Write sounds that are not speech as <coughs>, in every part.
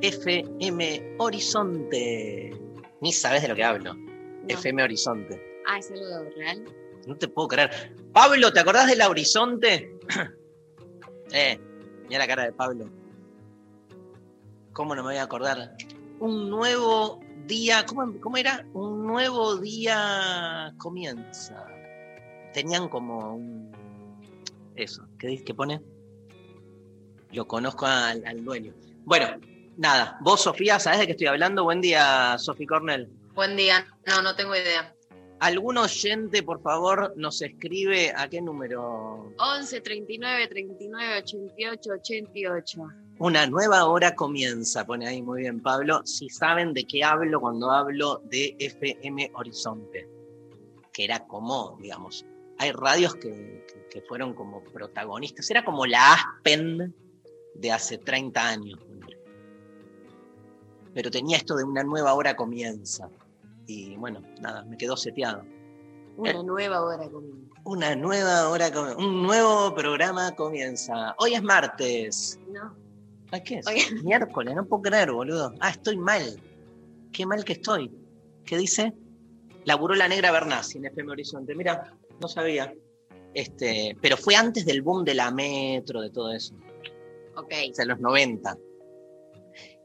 FM Horizonte. Ni sabes de lo que hablo. FM Horizonte. Ah, ¿es algo real? No te puedo creer. Pablo, ¿te acordás de la Horizonte? <clears throat> eh, mira la cara de Pablo. ¿Cómo no me voy a acordar? Un nuevo día, ¿cómo, cómo era? Un nuevo día comienza. Tenían como un... Eso, ¿qué, dice- qué pone? Lo conozco al, al dueño. Bueno, nada. Vos, Sofía, ¿sabés de qué estoy hablando? Buen día, Sofi Cornell. Buen día. No, no tengo idea. ¿Algún oyente, por favor, nos escribe a qué número? 11, 39, 39, 88, 88. Una nueva hora comienza, pone ahí muy bien Pablo. Si saben de qué hablo cuando hablo de FM Horizonte, que era como, digamos, hay radios que, que- que fueron como protagonistas, era como la Aspen de hace 30 años. Pero tenía esto de una nueva hora comienza. Y bueno, nada, me quedó seteado. Una Eh. nueva hora conmigo. Una nueva hora, com- un nuevo programa comienza. Hoy es martes. No. ¿A qué es? Hoy- Miércoles, no puedo creer, boludo. Ah, estoy mal. Qué mal que estoy. ¿Qué dice? Laburó la negra Bernasi en FM Horizonte. Mira, no sabía. Este, pero fue antes del boom de la metro, de todo eso. Ok. O sea, los 90.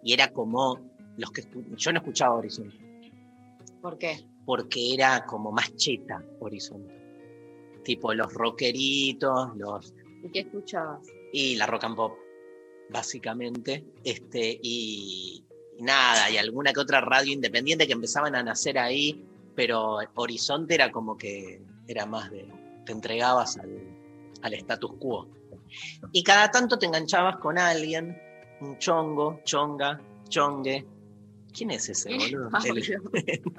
Y era como los que yo no escuchaba Horizonte, ¿Por qué? porque era como más cheta Horizonte. Tipo los rockeritos, los ¿Y qué escuchabas? y la rock and pop, básicamente. Este, y, y nada, y alguna que otra radio independiente que empezaban a nacer ahí, pero Horizonte era como que era más de, te entregabas al, al status quo. Y cada tanto te enganchabas con alguien, un chongo, chonga, chongue. ¿Quién es ese, <laughs> boludo? <laughs>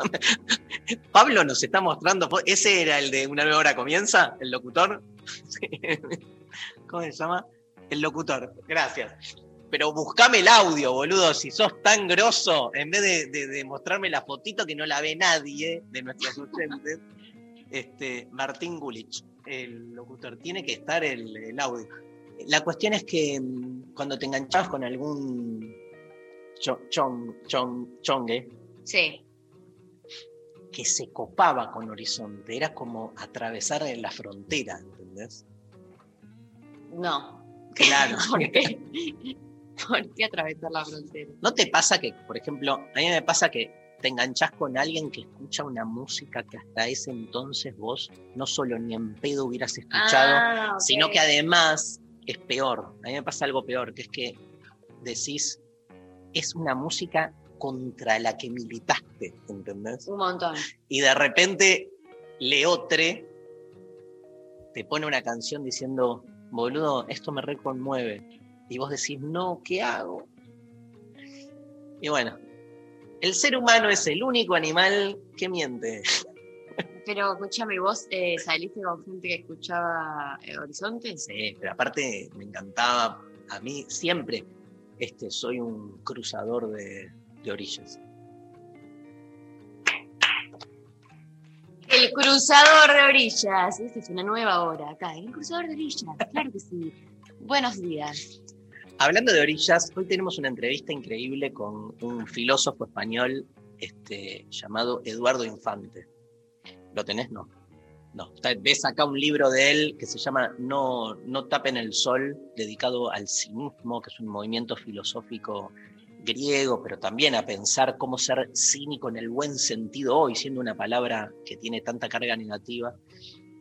Pablo nos está mostrando. ¿Ese era el de Una nueva hora comienza? ¿El locutor? <laughs> ¿Cómo se llama? El locutor. Gracias. Pero buscame el audio, boludo. Si sos tan grosso, en vez de, de- de mostrarme la fotito que no la ve nadie de nuestros oyentes, este, Martín Gulich, el locutor. Tiene que estar el, el audio. La cuestión es que mm, cuando te enganchabas con algún cho- chong, chong, chongue, Sí. que se copaba con Horizonte. Era como atravesar la frontera, ¿entendés? No. Claro. <laughs> ¿Por qué? ¿Por qué atravesar la frontera? ¿No te pasa que, por ejemplo, a mí me pasa que te enganchás con alguien que escucha una música que hasta ese entonces vos no solo ni en pedo hubieras escuchado, Ah, sino que además es peor. A mí me pasa algo peor, que es que decís, es una música contra la que militaste, ¿entendés? Un montón. y de repente Leotre te pone una canción diciendo, boludo, esto me reconmueve. Y vos decís, no, ¿qué hago? Y bueno, el ser humano es el único animal que miente. Pero escúchame, ¿vos eh, saliste con gente que escuchaba eh, Horizonte? Sí, pero aparte me encantaba, a mí siempre este, soy un cruzador de, de orillas. El cruzador de orillas. Esta es una nueva hora acá. El cruzador de orillas. Claro que sí. Buenos días. Hablando de orillas, hoy tenemos una entrevista increíble con un filósofo español este, llamado Eduardo Infante. ¿Lo tenés? No. No. Ves acá un libro de él que se llama No, no tapen el sol, dedicado al cinismo, que es un movimiento filosófico griego, pero también a pensar cómo ser cínico en el buen sentido hoy, siendo una palabra que tiene tanta carga negativa.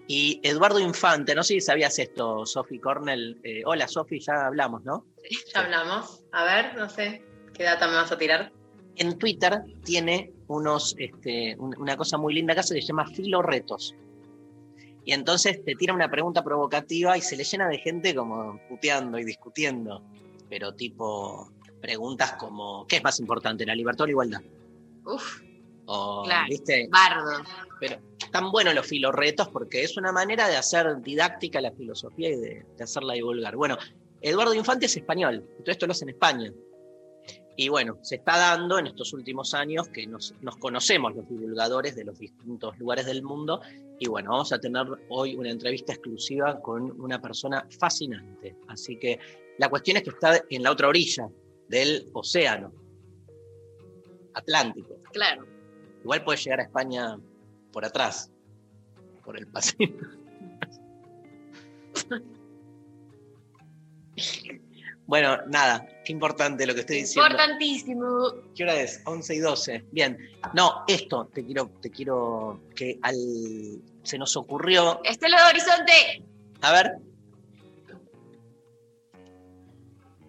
Y Eduardo Infante, no sé si sabías esto, Sophie Cornell. Eh, hola, Sophie, ya hablamos, ¿no? Ya hablamos. A ver, no sé, ¿qué data me vas a tirar? En Twitter tiene unos, este, un- una cosa muy linda que se llama Filo Retos. Y entonces te tira una pregunta provocativa y se le llena de gente como puteando y discutiendo. Pero tipo, preguntas como, ¿qué es más importante, la libertad o la igualdad? Uf, O, Claro. ¿viste? bardo. Pero están buenos los filorretos porque es una manera de hacer didáctica la filosofía y de, de hacerla divulgar. Bueno, Eduardo Infante es español, todo esto lo hace en España. Y bueno, se está dando en estos últimos años que nos, nos conocemos los divulgadores de los distintos lugares del mundo. Y bueno, vamos a tener hoy una entrevista exclusiva con una persona fascinante. Así que la cuestión es que está en la otra orilla del océano Atlántico. Claro. Igual puede llegar a España por atrás, por el Pacífico. <laughs> bueno, nada, qué importante lo que estoy diciendo. Importantísimo. ¿Qué hora es? 11 y 12. Bien. No, esto te quiero, te quiero que al se nos ocurrió. Estelo de Horizonte. A ver,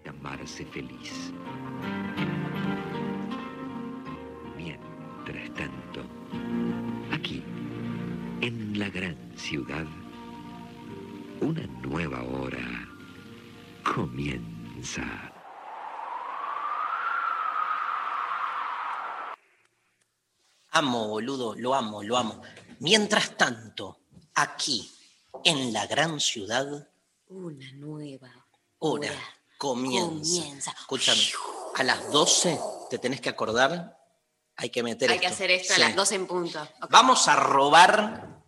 llamarse feliz. Tanto, aquí, en la gran ciudad, una nueva hora comienza. amo, boludo, lo amo, lo amo. Mientras tanto, aquí, en la gran ciudad, Una nueva hora hora comienza. comienza. Escúchame, a las 12 te tenés que acordar, hay que meter Hay que hacer esto Sí. a las 12 en punto. Vamos a robar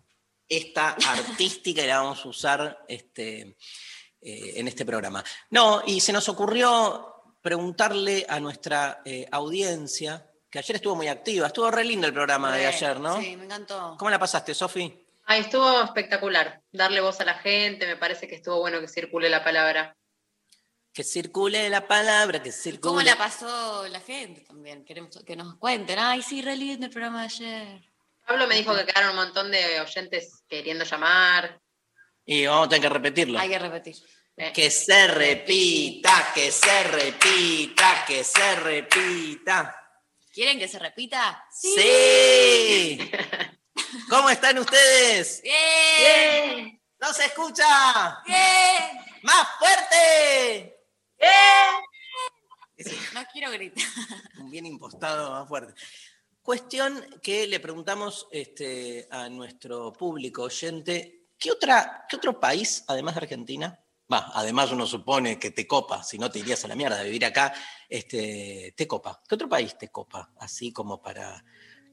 esta <laughs> artística y la vamos a usar este, eh, en este programa. No, y se nos ocurrió preguntarle a nuestra eh, audiencia, que ayer estuvo muy activa, estuvo re lindo el programa de ayer, ¿no? Sí, me encantó. ¿Cómo la pasaste, Sofi? Ay, estuvo espectacular. Darle voz a la gente, me parece que estuvo bueno que circule la palabra. Que circule la palabra, que circule. ¿Cómo la pasó la gente también? Queremos que nos cuenten. Ay, sí, re lindo el programa de ayer. Pablo me dijo que quedaron un montón de oyentes queriendo llamar. Y vamos a tener que repetirlo. Hay que repetir. Eh, Que se repita, que se repita, que se repita. ¿Quieren que se repita? ¡Sí! <laughs> ¿Cómo están ustedes? ¡Bien! ¡No se escucha! ¡Bien! ¡Más fuerte! Ese No quiero gritar. <laughs> bien impostado más fuerte. Cuestión que le preguntamos este, a nuestro público oyente, ¿qué, otra, ¿qué otro país, además de Argentina? Va, además uno supone que te copa, si no te irías a la mierda de vivir acá, este, te copa. ¿Qué otro país te copa? Así como para...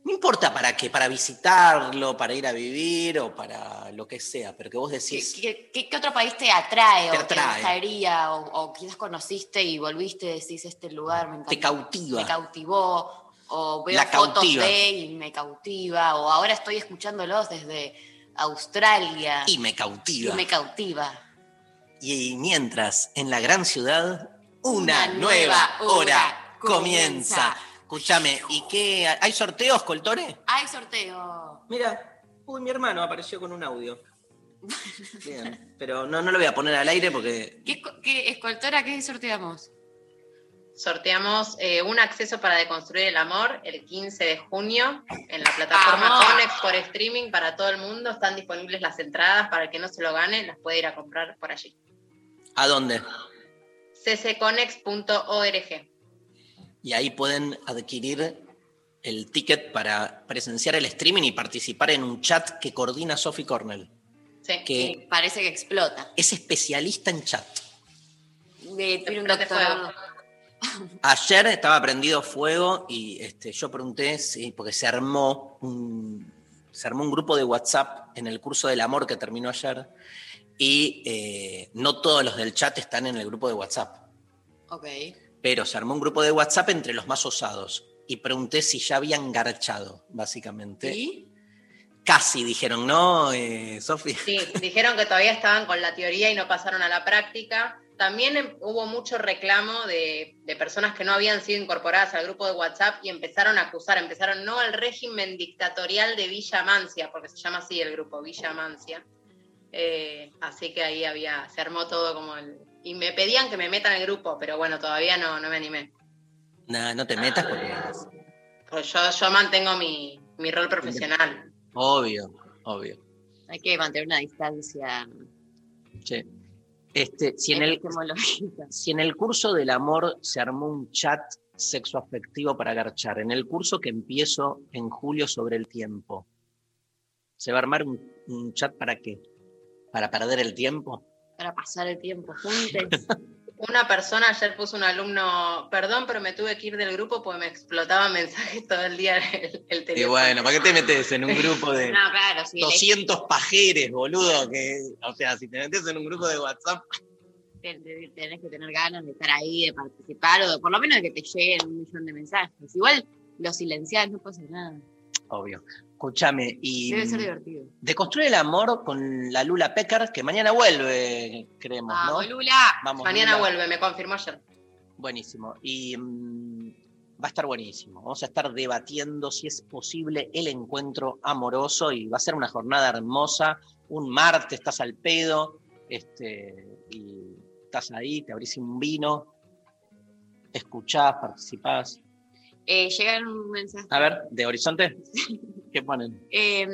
No importa para qué, para visitarlo, para ir a vivir o para lo que sea, pero que vos ¿Qué, decís... qué- qué- qué otro país te atrae Te o atrae. te gustaría o, o quizás conociste y volviste y decís este lugar me encantó, Te cautiva. me cautivó o veo La fotos cautiva. de y me cautiva o ahora estoy escuchándolos desde Australia Y me y cautiva. me cautiva. Y mientras en la gran ciudad una, Una nueva nueva hora hora comienza. comienza. Escúchame, ¿y qué? ¿Hay sorteos, Coltore? Hay sorteo. Mira, uy, mi hermano apareció con un audio. <laughs> Bien, pero no, no lo voy a poner al aire porque. ¿Qué, qué escoltora qué sorteamos? Sorteamos eh, un acceso para deconstruir el amor el 15 de junio en la plataforma. Conex por streaming para todo el mundo. Están disponibles las entradas para el que no se lo gane, las puede ir a comprar por allí. ¿A dónde? ccconex.org. Y ahí pueden adquirir el ticket para presenciar el streaming y participar en un chat que coordina Sophie Cornell, Sí. que Sí, parece que explota. es especialista en chat. De- tiene un Prende doctorado. Ayer estaba prendido fuego y este, yo pregunté si, porque se armó un, se armó un grupo de WhatsApp en el curso del amor que terminó ayer y eh, no todos los del chat están en el grupo de WhatsApp, Ok. Pero se armó un grupo de WhatsApp entre los más osados y pregunté si ya habían garchado, básicamente. ¿Y? Casi dijeron, no, eh, Sofi. Sí, dijeron que todavía estaban con la teoría y no pasaron a la práctica. También em- hubo mucho reclamo de, de personas que no habían sido incorporadas al grupo de WhatsApp y empezaron a acusar, empezaron no al régimen dictatorial de Villa Mancia, porque se llama así el grupo, Villa Mancia. Eh, así que ahí había, se armó todo como el... Y me pedían que me metan el grupo, pero bueno, todavía no, no me animé. Nah, no te metas porque Pues yo, yo mantengo mi, mi rol profesional. obvio, obvio. Hay que mantener una distancia Che. Este, si en el, si en el curso del amor se armó un chat sexoafectivo para garchar, en el curso que empiezo en julio sobre el tiempo, ¿se va a armar un, un chat para qué? ¿Para perder el tiempo? Para pasar el tiempo juntos. <laughs> Una persona ayer puso un alumno, perdón, pero me tuve que ir del grupo porque me explotaban mensajes todo el día el, el Y teléfono. bueno, ¿para qué te metes en un <laughs> grupo de No, claro, sí. 200 pajeres, boludo? Que, o sea, si te metes en un grupo de WhatsApp, te- te- Tenés que tener ganas de estar ahí, de participar, o de- por lo menos de que te lleguen un millón de mensajes. Igual los silenciados no pasa nada. obvio. Escúchame, y Debe ser divertido. de construir el amor con la Lula Pecker, que mañana vuelve, creemos, ¿no? ¡Vamos, Lula! Vamos, Mañana Lula. vuelve, me confirmó ayer. Buenísimo. Y mm, va a estar buenísimo. Vamos a estar debatiendo si es posible el encuentro amoroso y va a ser una jornada hermosa. Un martes estás al pedo este, y estás ahí, te abrís un vino, escuchás, participás. Eh, un mensaje. A ver, de Horizonte, <laughs> ¿qué ponen? Eh,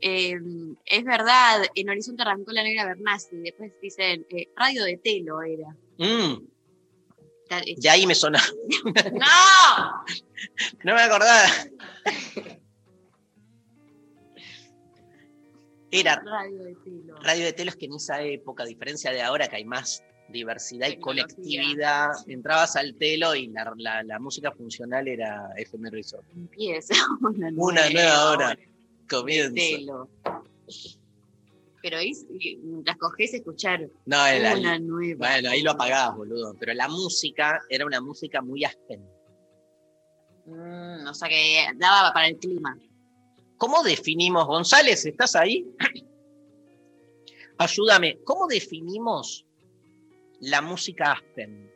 eh, es verdad, en Horizonte arrancó la negra Bernasi, después dicen, eh, radio de telo era. Mm, Está- de ahí me <laughs> sonaba. ¡No! No me acordaba. Era Radio de telo. Radio de Telos que en esa época, a diferencia de ahora que hay más diversidad y colectividad, entrabas al telo y la, la- la música funcional era FM Resort. Empieza <laughs> una nueva, Una nueva hora. Comienza. telo. Pero ahí, mientras cogés, escuchar No, una nueva. bueno, ahí lo apagabas, boludo. Pero la música era una música muy aspen. Mm, o sea que daba para el clima. ¿Cómo definimos, González, estás ahí? <clears throat> Ayúdame, ¿cómo definimos la música aspen?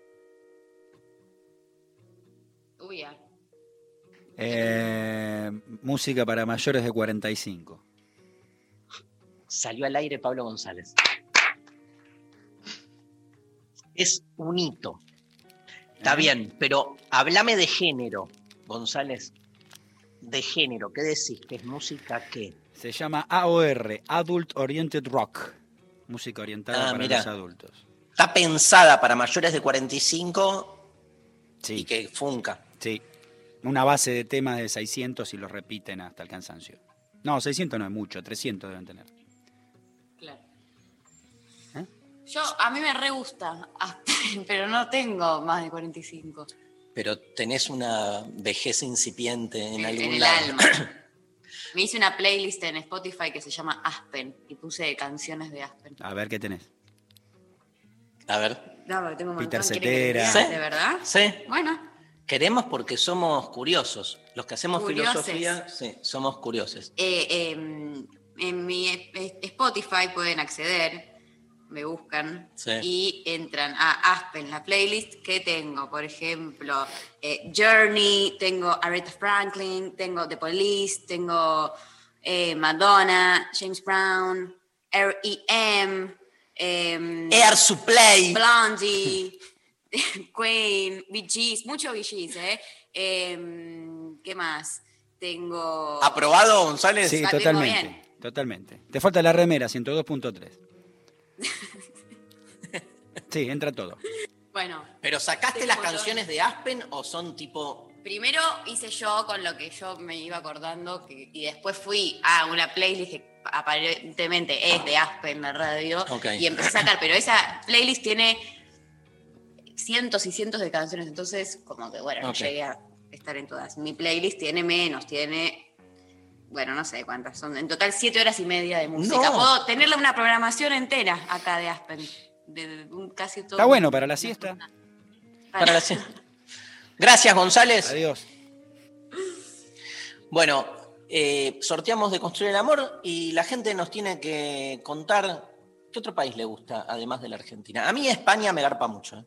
Uy, ya. Eh, música para mayores de 45. Salió al aire Pablo González. Es un hito. Está ¿Eh? bien, pero háblame de género, González. De género, ¿qué decís? ¿Que es música qué? Se llama AOR, Adult Oriented Rock. Música orientada Ah, para los adultos. Está pensada para mayores de 45 y Sí, que funca. sí. Una base de temas de 600 y los repiten hasta el cansancio. No, 600 no es mucho, 300 deben tener. Claro. ¿Eh? Yo, a mí me re gusta, <laughs> pero no tengo más de 45 Pero tenés una vejez incipiente en, algún el lado. alma. <clears throat> Me hice una playlist en Spotify que se llama Aspen y puse canciones de Aspen. A ver qué tenés. A ver, No, tengo un Peter montón, ¿quieren que Cetera. ¿De verdad? ¿sí? Bueno, Queremos porque somos curiosos. Los que hacemos Curioses. filosofía, sí, somos curiosos. eh, eh, en mi Spotify pueden acceder, me buscan Sí. y entran a Aspen, la playlist que tengo. Por ejemplo, eh, Journey, tengo Aretha Franklin, tengo The Police, tengo eh, Madonna, James Brown, R.E.M., em, Air Supply. Blondie, <laughs> Queen, Gees, mucho Gees, ¿eh? Em, ¿Qué más? Tengo... ¿Aprobado, González? Sí, la tengo totalmente. bien. Totalmente. Te falta la remera, 102.3. <laughs> Sí, entra todo. Bueno, ¿Pero sacaste las canciones de Aspen o son tipo... primero hice yo con lo que yo me iba acordando que- y después fui a una playlist que aparentemente es de Aspen la radio y empecé a sacar, pero esa playlist tiene cientos y cientos de canciones, entonces como que bueno, no llegué a estar en todas. Mi playlist tiene menos, tiene, bueno, no sé cuántas son, en total siete horas y media de música. No. Puedo tenerle una programación entera acá de Aspen, de, un- casi todo. Está bueno para la siesta. Para la- Gracias, González. Adiós. Bueno, eh, sorteamos de Construir el Amor y la gente nos tiene que contar ¿Qué otro país le gusta, además de la Argentina? A mí España me garpa mucho. ¿eh?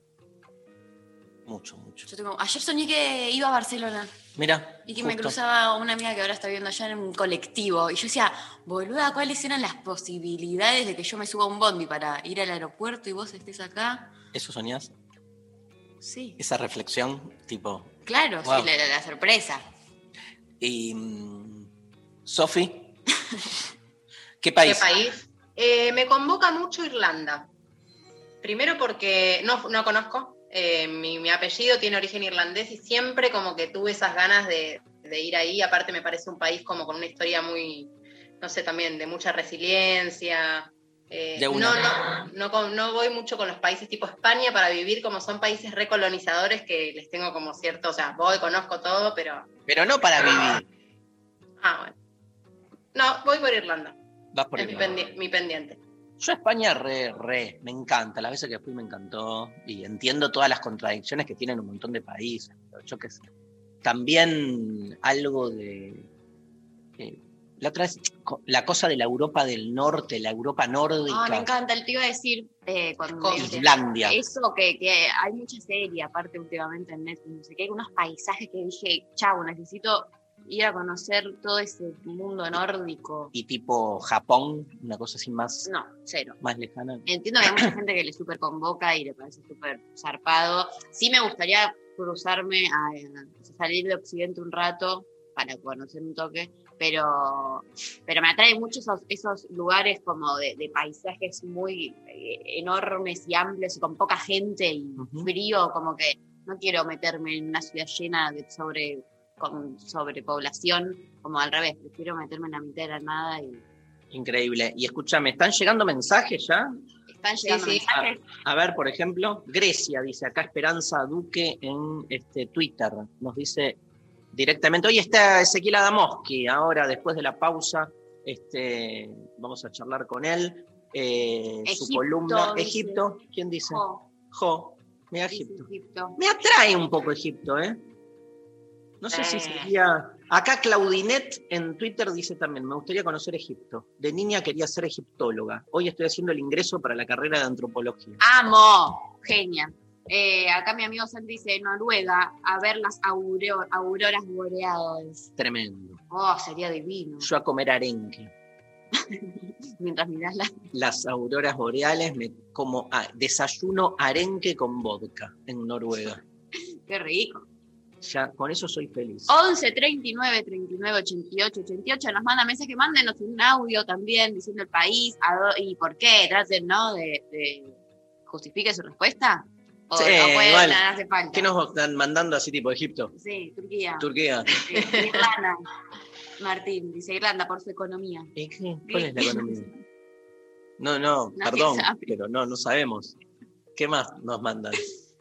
Mucho, mucho. Yo tengo, ayer soñé que iba a Barcelona Mira. y que me cruzaba una amiga que ahora está viviendo allá en un colectivo. Y yo decía, boluda, ¿cuáles eran las posibilidades de que yo me suba a un bondi para ir al aeropuerto y vos estés acá? ¿Eso soñás? Sí, Esa reflexión, tipo. claro, Wow. sí, la, la- la sorpresa. Y. mm, Sofi. <laughs> ¿Qué país? ¿Qué país? Eh, me convoca mucho Irlanda. Primero porque no, no conozco. eh, mi, mi apellido tiene origen irlandés y siempre como que tuve esas ganas de, de ir ahí. Aparte me parece un país como con una historia muy, no sé, también de mucha resiliencia. Eh, De no, una. no, no, voy mucho con los países tipo España para vivir como son países recolonizadores que les tengo como cierto, o sea, voy, conozco todo, pero... Pero no para vivir. Ah, bueno. No, voy por Irlanda. Vas por es mi, Irlanda. pendi- mi pendiente. Yo a España re, re, me encanta. Las veces que fui me encantó. Y entiendo todas las contradicciones que tienen un montón de países. Pero yo qué sé. También algo de. eh, la otra co- la cosa de la Europa del Norte, la Europa nórdica. Ah, me encanta, te iba a decir eh, cuando Islandia. Eso, que, que hay mucha serie, aparte últimamente en Netflix, no sé qué, hay unos paisajes que dije, chau, necesito ir a conocer todo ese mundo nórdico. Y tipo Japón, una cosa así más, No, cero. más lejana. Entiendo que hay mucha gente que le súper convoca y le parece súper zarpado. Sí me gustaría cruzarme, a, a salir de Occidente un rato para conocer un toque, pero, pero me atrae mucho esos, esos lugares como de, de paisajes muy eh, enormes y amplios y con poca gente y frío, como que no quiero meterme en una ciudad llena de sobre con sobrepoblación, como al revés, prefiero meterme en la mitad de la nada y Increíble. Y escúchame, ¿están llegando mensajes ya? están llegando sí. mensajes. A ver, por ejemplo, Grecia, dice acá Esperanza Duque en este, Twitter. Nos dice directamente, hoy está Ezequiel Adamoski, ahora después de la pausa, este, vamos a charlar con él. Eh, su Egipto, columna, dice. Egipto, ¿quién dice? Jo, Jo, mira. Egipto. Me atrae un poco Egipto, ¿eh? No sé si Eh. sería... Acá Claudinet en Twitter dice también, me gustaría conocer Egipto. De niña quería ser egiptóloga. Hoy estoy haciendo el ingreso para la carrera de antropología. ¡Amo! Genia. Eh, acá mi amigo Santi dice Noruega a ver las aureo- auroras boreales. Tremendo. Oh, sería divino. Yo a comer arenque. <laughs> Mientras mirás la. Las auroras boreales me como ah, desayuno arenque con vodka en Noruega. <laughs> Qué rico. Ya con eso soy feliz. 11 39 39 88 88 nos manda mensaje, mándenos un audio también diciendo el país y por qué, traten, ¿no? De, de justifique su respuesta. O Sí, no pueden, igual. no hace falta. ¿Qué nos están mandando así tipo Egipto? Sí, Turquía. Turquía. Sí, Irlanda. Martín dice Irlanda por su economía. ¿Y qué? ¿Cuál es la economía? No, no, Nadie perdón, sabe. pero no, no sabemos. ¿Qué más nos mandan?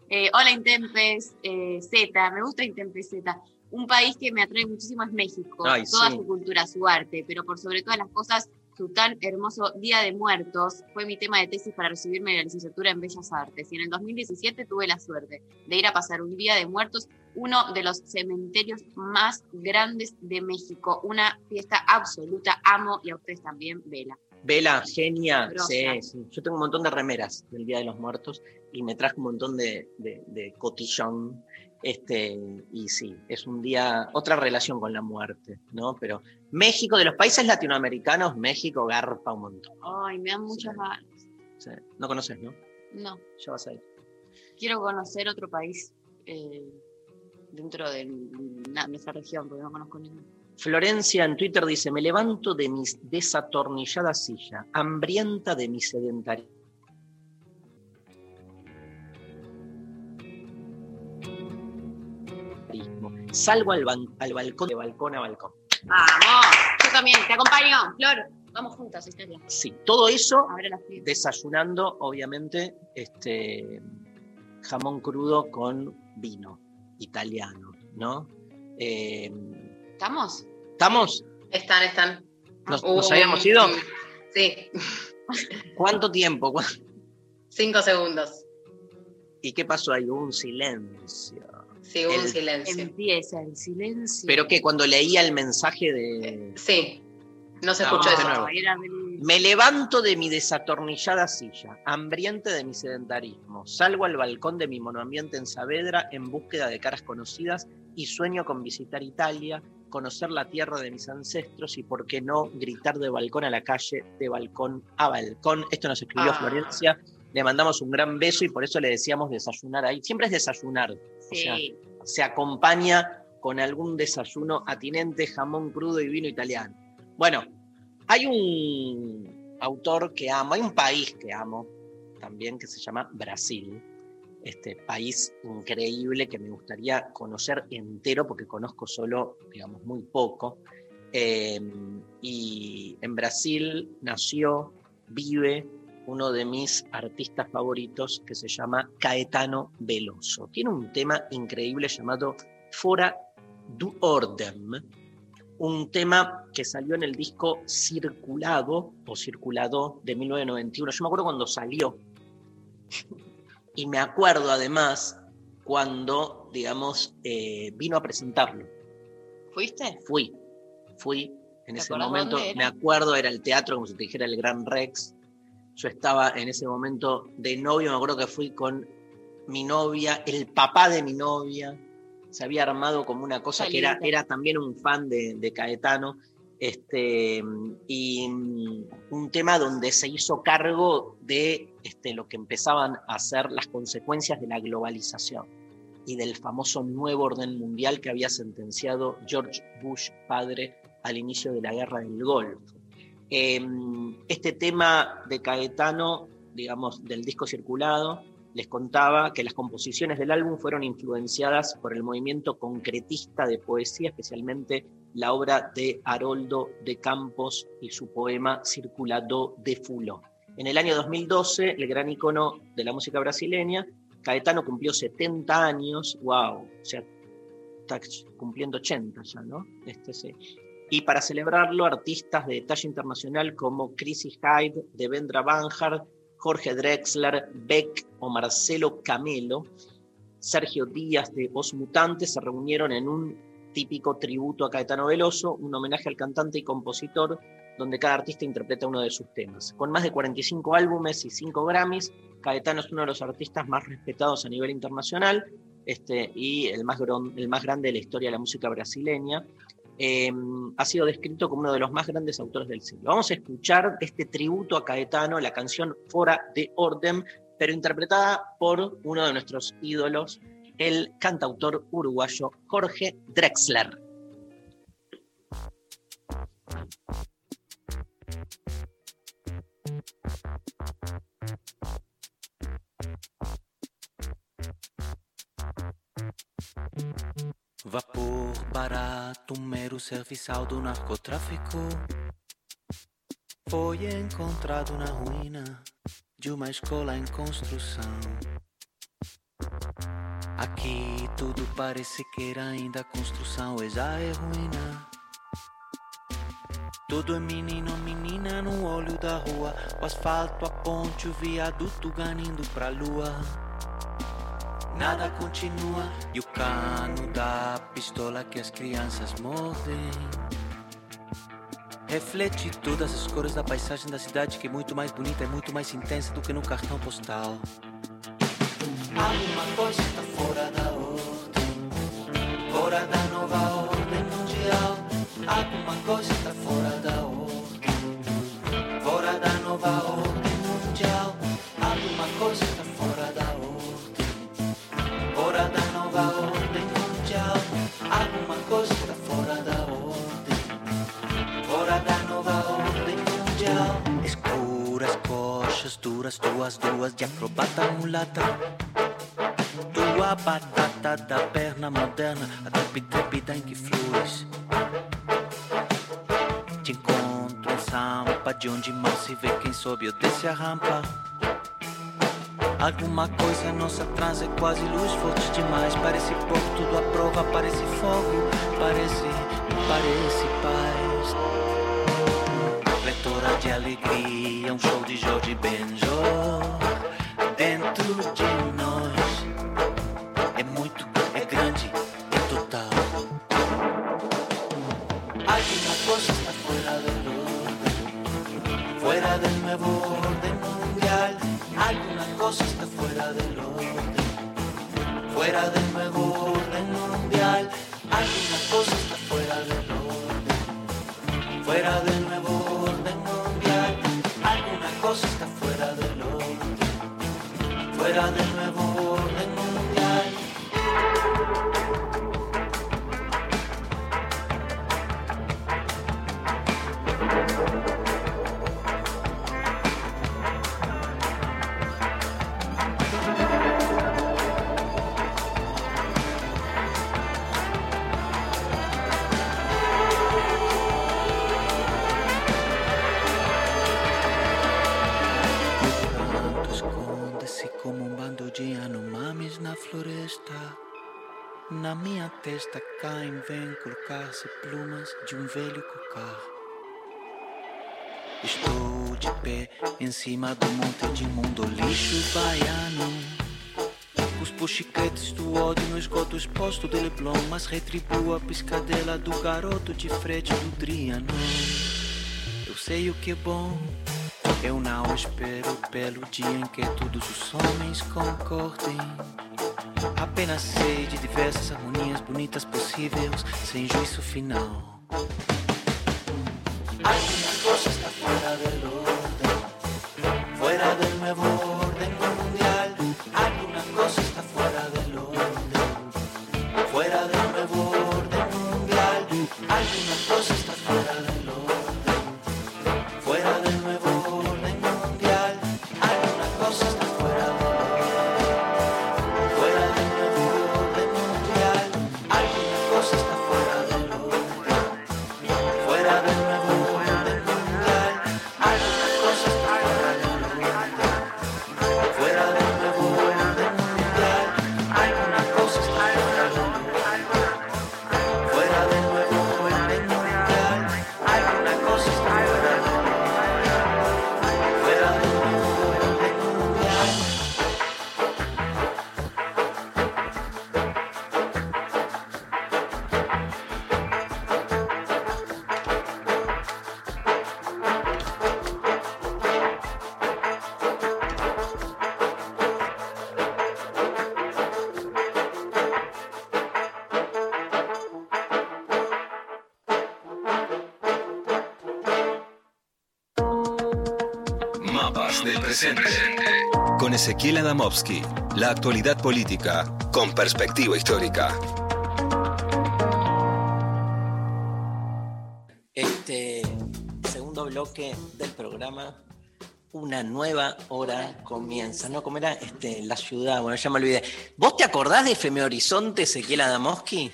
Eh, hola Intempes eh, Z, me gusta Intempes Z. Un país que me atrae muchísimo es México, Ay, toda sí. su cultura, su arte, pero por sobre todas las cosas, su tan hermoso Día de Muertos fue mi tema de tesis para recibirme de la licenciatura en Bellas Artes. Y en el 2017 tuve la suerte de ir a pasar un Día de Muertos, uno de los cementerios más grandes de México. Una fiesta absoluta, amo y a ustedes también, Vela. Vela, genia. Sí, sí. Yo tengo un montón de remeras del Día de los Muertos y me traje un montón de, de, de cotillón. Este, y sí, es un día, otra relación con la muerte, ¿no? Pero México, de los países latinoamericanos, México garpa un montón. Ay, me dan muchas ganas. No conoces, ¿no? No. Ya vas a ir. quiero conocer otro país eh, dentro de na- nuestra región, porque no conozco ninguno. Florencia en Twitter dice, me levanto de mi desatornillada silla, hambrienta de mi sedentarismo. Salgo al, ban- al balcón de balcón a balcón. ¡Vamos! Yo también, te acompaño, Flor. Vamos juntas, Historia. Sí, todo eso desayunando, obviamente, este jamón crudo con vino italiano, ¿no? Eh, ¿Estamos? ¿Estamos? Están, están. ¿Nos, Uh, nos habíamos ido? Sí, ¿Cuánto tiempo? ¿Cuán- cinco segundos. ¿Y qué pasó ahí? Hubo un silencio. Sí, hubo El- un silencio. Empieza el silencio. Pero que cuando leía el mensaje de... Sí. No se No, escuchó de eso. Me levanto de mi desatornillada silla, hambriente de mi sedentarismo. Salgo al balcón de mi monoambiente en Saavedra en búsqueda de caras conocidas y sueño con visitar Italia, conocer la tierra de mis ancestros y, por qué no, gritar de balcón a la calle, de balcón a balcón. Esto nos escribió Ah. Florencia. Le mandamos un gran beso y por eso le decíamos desayunar ahí. Siempre es desayunar. O sea, se acompaña con algún desayuno atinente, jamón crudo y vino italiano. Bueno, hay un autor que amo, hay un país que amo también que se llama Brasil. Este país increíble que me gustaría conocer entero porque conozco solo, digamos, muy poco. Eh, y en Brasil nació, vive uno de mis artistas favoritos que se llama Caetano Veloso. Tiene un tema increíble llamado Fora do Ordem, un tema que salió en el disco Circulado o Circulado de 1991. Yo me acuerdo cuando salió. Y me acuerdo además cuando, digamos, eh, vino a presentarlo. ¿Fuiste? Fui, fui en ¿Te ese momento, me acuerdo, era el teatro, como si te dijera el Gran Rex. Yo estaba en ese momento de novio, me acuerdo que fui con mi novia, el papá de mi novia, se había armado como una cosa que era, también un fan de, de Caetano, este, y mm, un tema donde se hizo cargo de este, lo que empezaban a ser las consecuencias de la globalización y del famoso nuevo orden mundial que había sentenciado George Bush padre al inicio de la guerra del Golfo. Eh, este tema de Caetano, digamos, del disco circulado, les contaba que las composiciones del álbum fueron influenciadas por el movimiento concretista de poesía, especialmente la obra de Haroldo de Campos y su poema Circulado de Fuló. En el año 2012, el gran icono de la música brasileña, Caetano cumplió 70 años, wow, o sea, está cumpliendo 80 ya, ¿no? Este, sí. Y para celebrarlo, artistas de talla internacional como Chrissy Hyde, Devendra Banhart, Jorge Drexler, Beck o Marcelo Camelo, Sergio Díaz de Os Mutantes se reunieron en un típico tributo a Caetano Veloso, un homenaje al cantante y compositor, donde cada artista interpreta uno de sus temas. Con más de 45 álbumes y 5 Grammys, Caetano es uno de los artistas más respetados a nivel internacional este, y el más, gron- el más grande de la historia de la música brasileña. Eh, ha sido descrito como uno de los más grandes autores del siglo. Vamos a escuchar este tributo a Caetano, la canción Fora de Orden, pero interpretada por uno de nuestros ídolos, el cantautor uruguayo Jorge Drexler. Vapor barato, mero serviçal do narcotráfico. Foi encontrado na ruína de uma escola em construção. Aqui tudo parece que era ainda construção e já é ruína. Tudo é menino, menina no olho da rua. O asfalto, a ponte, o viaduto ganindo pra lua. Nada continua e o cano da pistola que as crianças mordem. Reflete todas as cores da paisagem da cidade que é muito mais bonita e muito mais intensa do que no cartão postal. Alguma coisa está fora da ordem, fora da nova ordem mundial. Alguma coisa está fora da ordem, coxas duras, duas, duas de acrobata mulata. Tua batata da perna moderna, a trap trepida em que fluis. Te encontro em Sampa, de onde mal se vê quem sobe ou desce a rampa. Alguma coisa nossa traz é quase luz forte demais. Parece pouco, tudo à prova, parece fogo, parece, parece paz. Alegria, um show de Jorge Benjor dentro de nós. É muito, é grande, é total. Alguma coisa está fora do fuera del nuevo orden mundial. Alguna cosa está fuera del orden, fuera del nuevo orden mundial. Orden, testa caem, vêm colocar-se plumas de um velho cocar. Estou de pé em cima do monte de mundo lixo baiano. Os puxiquetes do ódio no esgoto exposto do Leblon, mas retribuo a piscadela do garoto de frete do Driano. Eu sei o que é bom. Eu não espero pelo dia em que todos os homens concordem. Apenas sei de diversas harmonias bonitas possíveis, sem juízo final. Ezequiel Adamovsky. La actualidad política con perspectiva histórica. Este segundo bloque del programa, una nueva hora comienza. ¿No? ¿Cómo era? Este, la ciudad, bueno, ya me olvidé. ¿Vos te acordás de FM Horizonte, Ezequiel Adamovsky?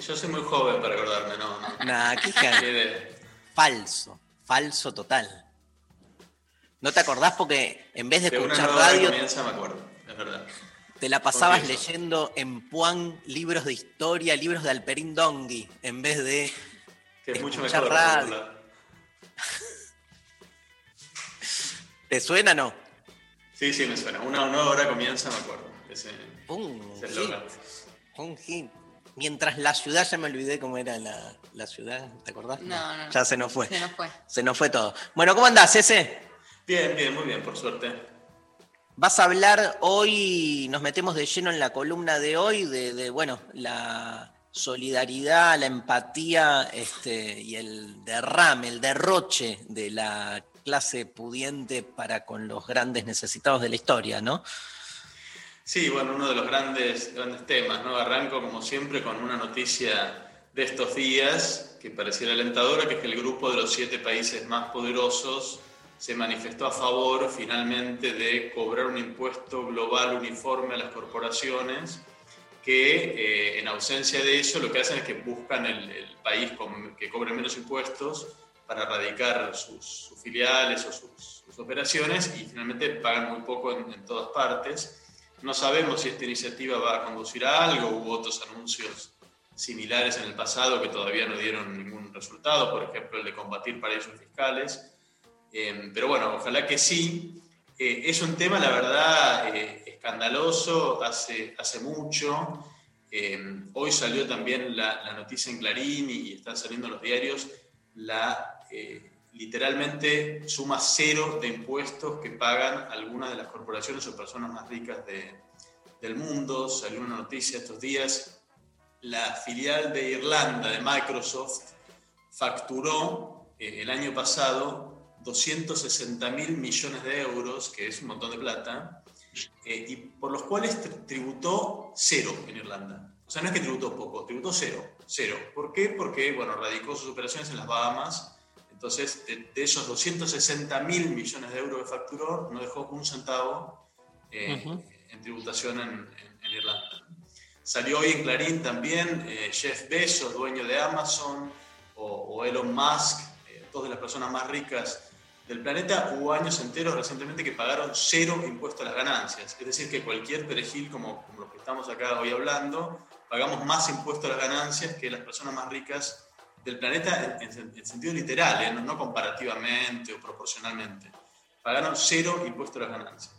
Yo soy muy joven para acordarme, no, no. Nah, qué. Falso, falso total. ¿No te acordás porque en vez de escuchar radio, comienza, me acuerdo, es verdad. te la pasabas leyendo en Puan libros de historia, libros de Alperín Dongui, en vez de Que es mucho Escuchar mejor. radio. <laughs> ¿Te suena no? Sí, sí, me suena. Una nueva hora comienza, me acuerdo. Ese, Un ese hit, eslogan. un hit. Mientras la ciudad, ya me olvidé cómo era la, la ciudad, ¿te acordás? No, no. Ya se nos fue. Se nos fue. Se nos fue todo. Bueno, ¿cómo andás, ese? Bien, bien, muy bien, por suerte. Vas a hablar hoy, nos metemos de lleno en la columna de hoy, de, de, bueno, la solidaridad, la empatía este, y el derrame, el derroche de la clase pudiente para con los grandes necesitados de la historia, ¿no? Sí, bueno, uno de los grandes, grandes temas, ¿no? Arranco, como siempre, con una noticia de estos días que pareciera alentadora, que es que el grupo de los siete países más poderosos se manifestó a favor finalmente de cobrar un impuesto global uniforme a las corporaciones, que eh, en ausencia de eso lo que hacen es que buscan el, el país con- que cobre menos impuestos para erradicar sus, sus filiales o sus, sus operaciones y finalmente pagan muy poco en, en todas partes. No sabemos si esta iniciativa va a conducir a algo, hubo otros anuncios similares en el pasado que todavía no dieron ningún resultado, por ejemplo el de combatir paraísos fiscales. Eh, pero bueno, ojalá que sí. Eh, es un tema, la verdad, eh, escandaloso hace, hace mucho. Eh, hoy salió también la, la noticia en Clarín y, están saliendo los diarios la eh, literalmente suma cero de impuestos que pagan algunas de las corporaciones o personas más ricas de- del mundo. Salió una noticia estos días, la filial de Irlanda de Microsoft facturó eh, el año pasado 260 mil millones de euros, que es un montón de plata, eh, y por los cuales tri- tributó cero en Irlanda. O sea, no es que tributó poco, tributó cero, cero. ¿Por qué? Porque, bueno, radicó sus operaciones en las Bahamas, entonces de, de esos 260 mil millones de euros que facturó, no dejó un centavo eh, Ujú. en tributación en, en- en Irlanda. Salió hoy en Clarín también eh, Jeff Bezos, dueño de Amazon, o, o Elon Musk, eh, dos de las personas más ricas del planeta. Hubo años enteros recientemente que pagaron cero impuesto a las ganancias. Es decir, que cualquier perejil como, como los que estamos acá hoy hablando, pagamos más impuesto a las ganancias que las personas más ricas del planeta en, en- en sentido literal, eh, no, no comparativamente o proporcionalmente. Pagaron cero impuesto a las ganancias.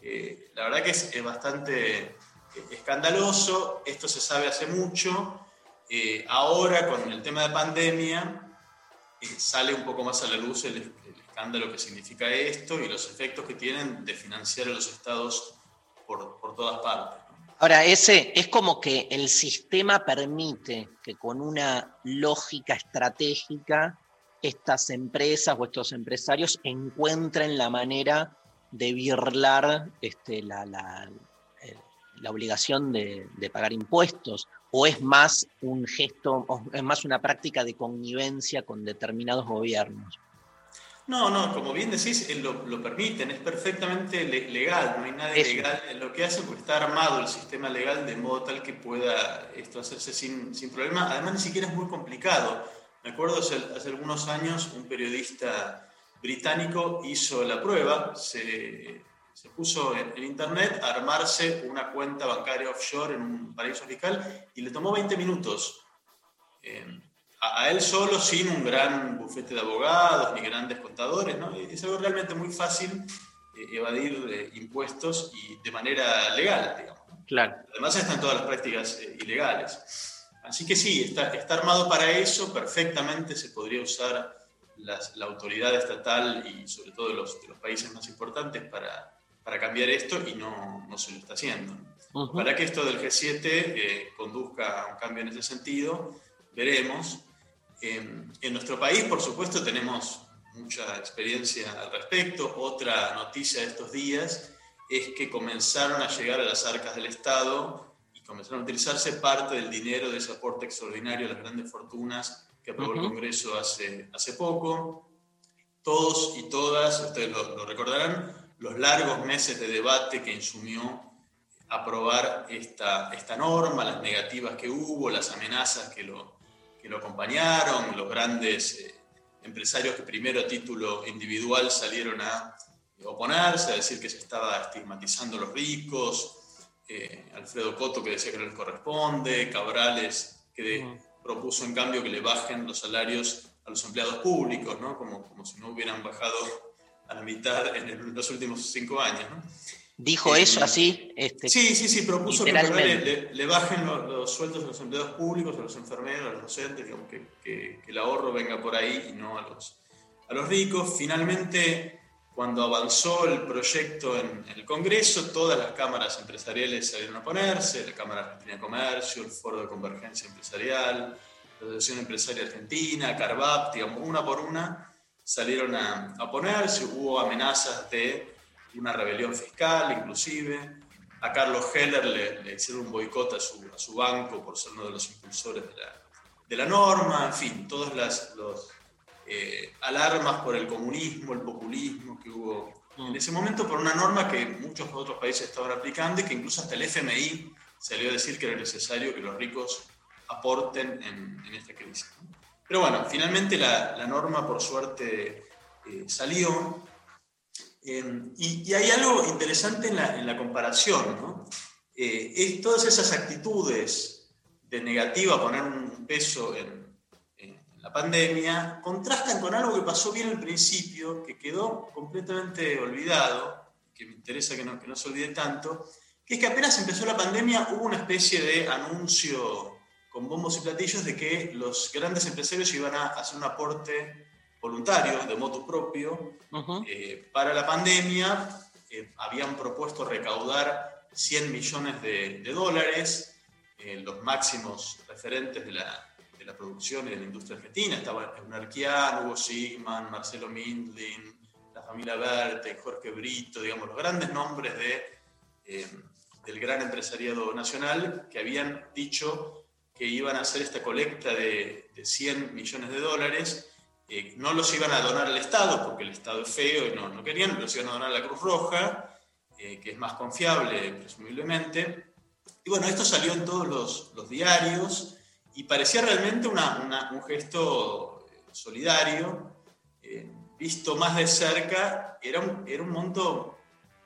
Eh, la verdad que es, bastante eh, escandaloso, esto se sabe hace mucho, ahora con el tema de pandemia sale un poco más a la luz el escándalo que significa esto y los efectos que tienen de financiar a los estados por, por todas partes. Ahora, ese es como que el sistema permite que con una lógica estratégica estas empresas o estos empresarios encuentren la manera de birlar este, la, la- eh, la obligación de, de pagar impuestos, o es más un gesto, o es más una práctica de connivencia con determinados gobiernos. No, no, como bien decís, lo, lo permiten, es perfectamente le- legal, no hay nada Eso. ilegal en lo que hacen porque está armado el sistema legal de modo tal que pueda esto hacerse sin, sin problema. Además, ni siquiera es muy complicado. Me acuerdo hace, hace algunos años un periodista británico hizo la prueba, se, se puso en, en internet a armarse una cuenta bancaria offshore en un paraíso fiscal y le tomó 20 minutos. Eh, a, él solo, sin un gran bufete de abogados ni grandes contadores, ¿no? Es algo realmente muy fácil eh, evadir eh, impuestos y de manera legal, digamos. ¿no? Claro. Además están todas las prácticas eh, ilegales. Así que sí, está, está armado para eso, perfectamente se podría usar las- la autoridad estatal y sobre todo de los, de los países más importantes para, para cambiar esto y no, no se lo está haciendo. Para que esto del G7 eh, conduzca a un cambio en ese sentido, veremos. En, en nuestro país, por supuesto, tenemos mucha experiencia al respecto. Otra noticia de estos días es que comenzaron a llegar a las arcas del Estado y comenzaron a utilizarse parte del dinero de ese aporte extraordinario a las grandes fortunas que aprobó el. Congreso hace, hace poco. Todos y todas, ustedes lo, lo recordarán, los largos meses de debate que insumió aprobar esta, esta norma, las negativas que hubo, las amenazas que lo, que lo acompañaron, los grandes eh, empresarios que primero a título individual salieron a oponerse, a decir que se estaba estigmatizando a los ricos, eh, Alfredo Coto que decía que no les corresponde, Cabrales que propuso en cambio que le bajen los salarios a los empleados públicos, ¿no? como, como si no hubieran bajado a la mitad en el- los últimos cinco años. ¿no? Dijo Eh, eso así. Este, Sí, sí, sí, propuso que le, le bajen lo- los, sueldos a los empleados públicos, a los enfermeros, a los docentes, digamos, que, que- que el ahorro venga por ahí y no a los, a los ricos. Finalmente, cuando avanzó el proyecto en, en el Congreso, todas las cámaras empresariales salieron a ponerse, la Cámara Argentina de Comercio, el Foro de Convergencia Empresarial, la Asociación Empresaria Argentina, Carvap, digamos, una por una, salieron a, a ponerse, hubo amenazas de una rebelión fiscal inclusive. A Carlos Heller le, le hicieron un boicot a su, a su banco por ser uno de los impulsores de la, de la norma, en fin, todas las los, eh, alarmas por el comunismo, el populismo que hubo en ese momento por una norma que muchos otros países estaban aplicando y que incluso hasta el FMI salió a decir que era necesario que los ricos aporten en, en esta crisis. Pero bueno, finalmente la, la norma por suerte eh, salió eh, y, hay algo interesante en la, comparación, ¿no? Eh, es todas esas actitudes de negativa, poner un peso en, en la pandemia, contrastan con algo que pasó bien al principio, que quedó completamente olvidado, que me interesa que no, que no se olvide tanto, que es que apenas empezó la pandemia hubo una especie de anuncio con bombos y platillos de que los grandes empresarios iban a hacer un aporte voluntarios, de moto propio, eh, para la pandemia eh, habían propuesto recaudar 100 millones de, de dólares, eh, los máximos referentes de la, de la producción y de la industria argentina. Estaban Eunarquian, Hugo Sigman, Marcelo Mindlin, la familia Verte, Jorge Brito, digamos, los grandes nombres de, eh, del gran empresariado nacional que habían dicho que iban a hacer esta colecta de, de 100 millones de dólares eh, no los iban a donar al Estado, porque el Estado es feo y no, no querían, los iban a donar a la Cruz Roja, eh, que es más confiable, presumiblemente. Y bueno, esto salió en todos los, los diarios y parecía realmente una- una- un gesto eh, solidario. eh, visto más de cerca, era un, era un monto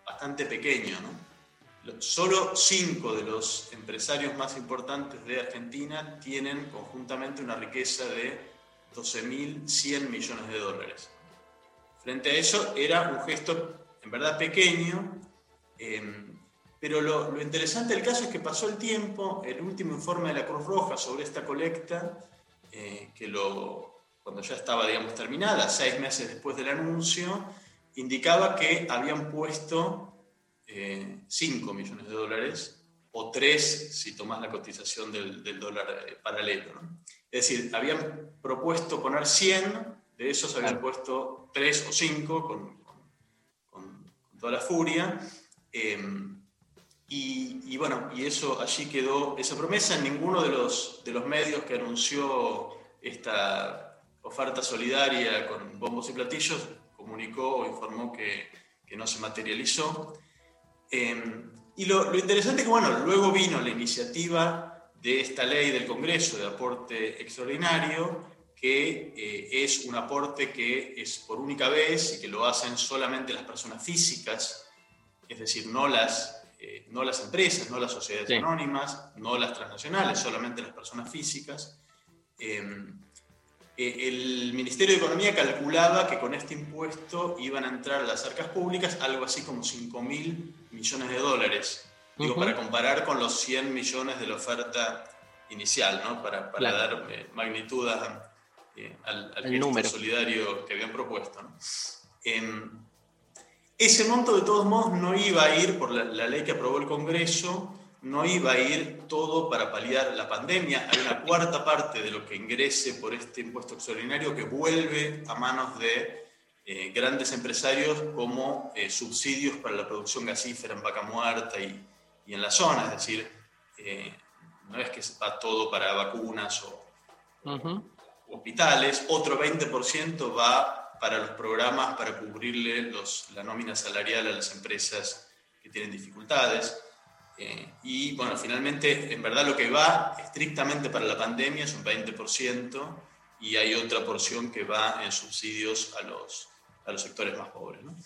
bastante pequeño, ¿no? Lo- Solo cinco de los empresarios más importantes de Argentina tienen conjuntamente una riqueza de 12.100 millones de dólares. Frente a eso era un gesto en verdad pequeño, eh, pero lo, interesante del caso es que pasó el tiempo, el último informe de la Cruz Roja sobre esta colecta, eh, que lo, cuando ya estaba digamos, terminada, seis meses después del anuncio, indicaba que habían puesto 5 millones de dólares, o 3 si tomás la cotización del, dólar eh, paralelo. Es decir, habían propuesto poner 100, de esos habían puesto 3 o 5 con, con- con- toda la furia. eh, y, y bueno, y eso allí quedó esa promesa. En ninguno de los, de los medios que anunció esta oferta solidaria con bombos y platillos comunicó o informó que, que no se materializó. Eh, y lo, lo interesante es que, bueno, luego vino la iniciativa de esta ley del Congreso de aporte extraordinario, que eh, es un aporte que es por única vez y que lo hacen solamente las personas físicas, es decir, no las, eh, no las empresas, no las sociedades Sí. anónimas, no las transnacionales, solamente las personas físicas. Eh, eh, el Ministerio de Economía calculaba que con este impuesto iban a entrar a las arcas públicas algo así como 5 mil millones de dólares. Digo, para comparar con los 100 millones de la oferta inicial, ¿no? Para, para Claro. dar eh, magnitud a, eh, al, al El número. solidario que habían propuesto. ¿no? Em, ese monto, de todos modos, no iba a ir, por la, la ley que aprobó el Congreso, no iba a ir todo para paliar la pandemia. Hay una cuarta parte de lo que ingrese por este impuesto extraordinario que vuelve a manos de eh, grandes empresarios como eh, subsidios para la producción gasífera en Vaca Muerta y, y en la zona. Es decir, eh, no es que va todo para vacunas o, hospitales, otro 20% va para los programas para cubrirle los, la nómina salarial a las empresas que tienen dificultades. Eh, y bueno, finalmente, en verdad lo que va estrictamente para la pandemia es un 20% y hay otra porción que va en subsidios a los, a los sectores más pobres. ¿no?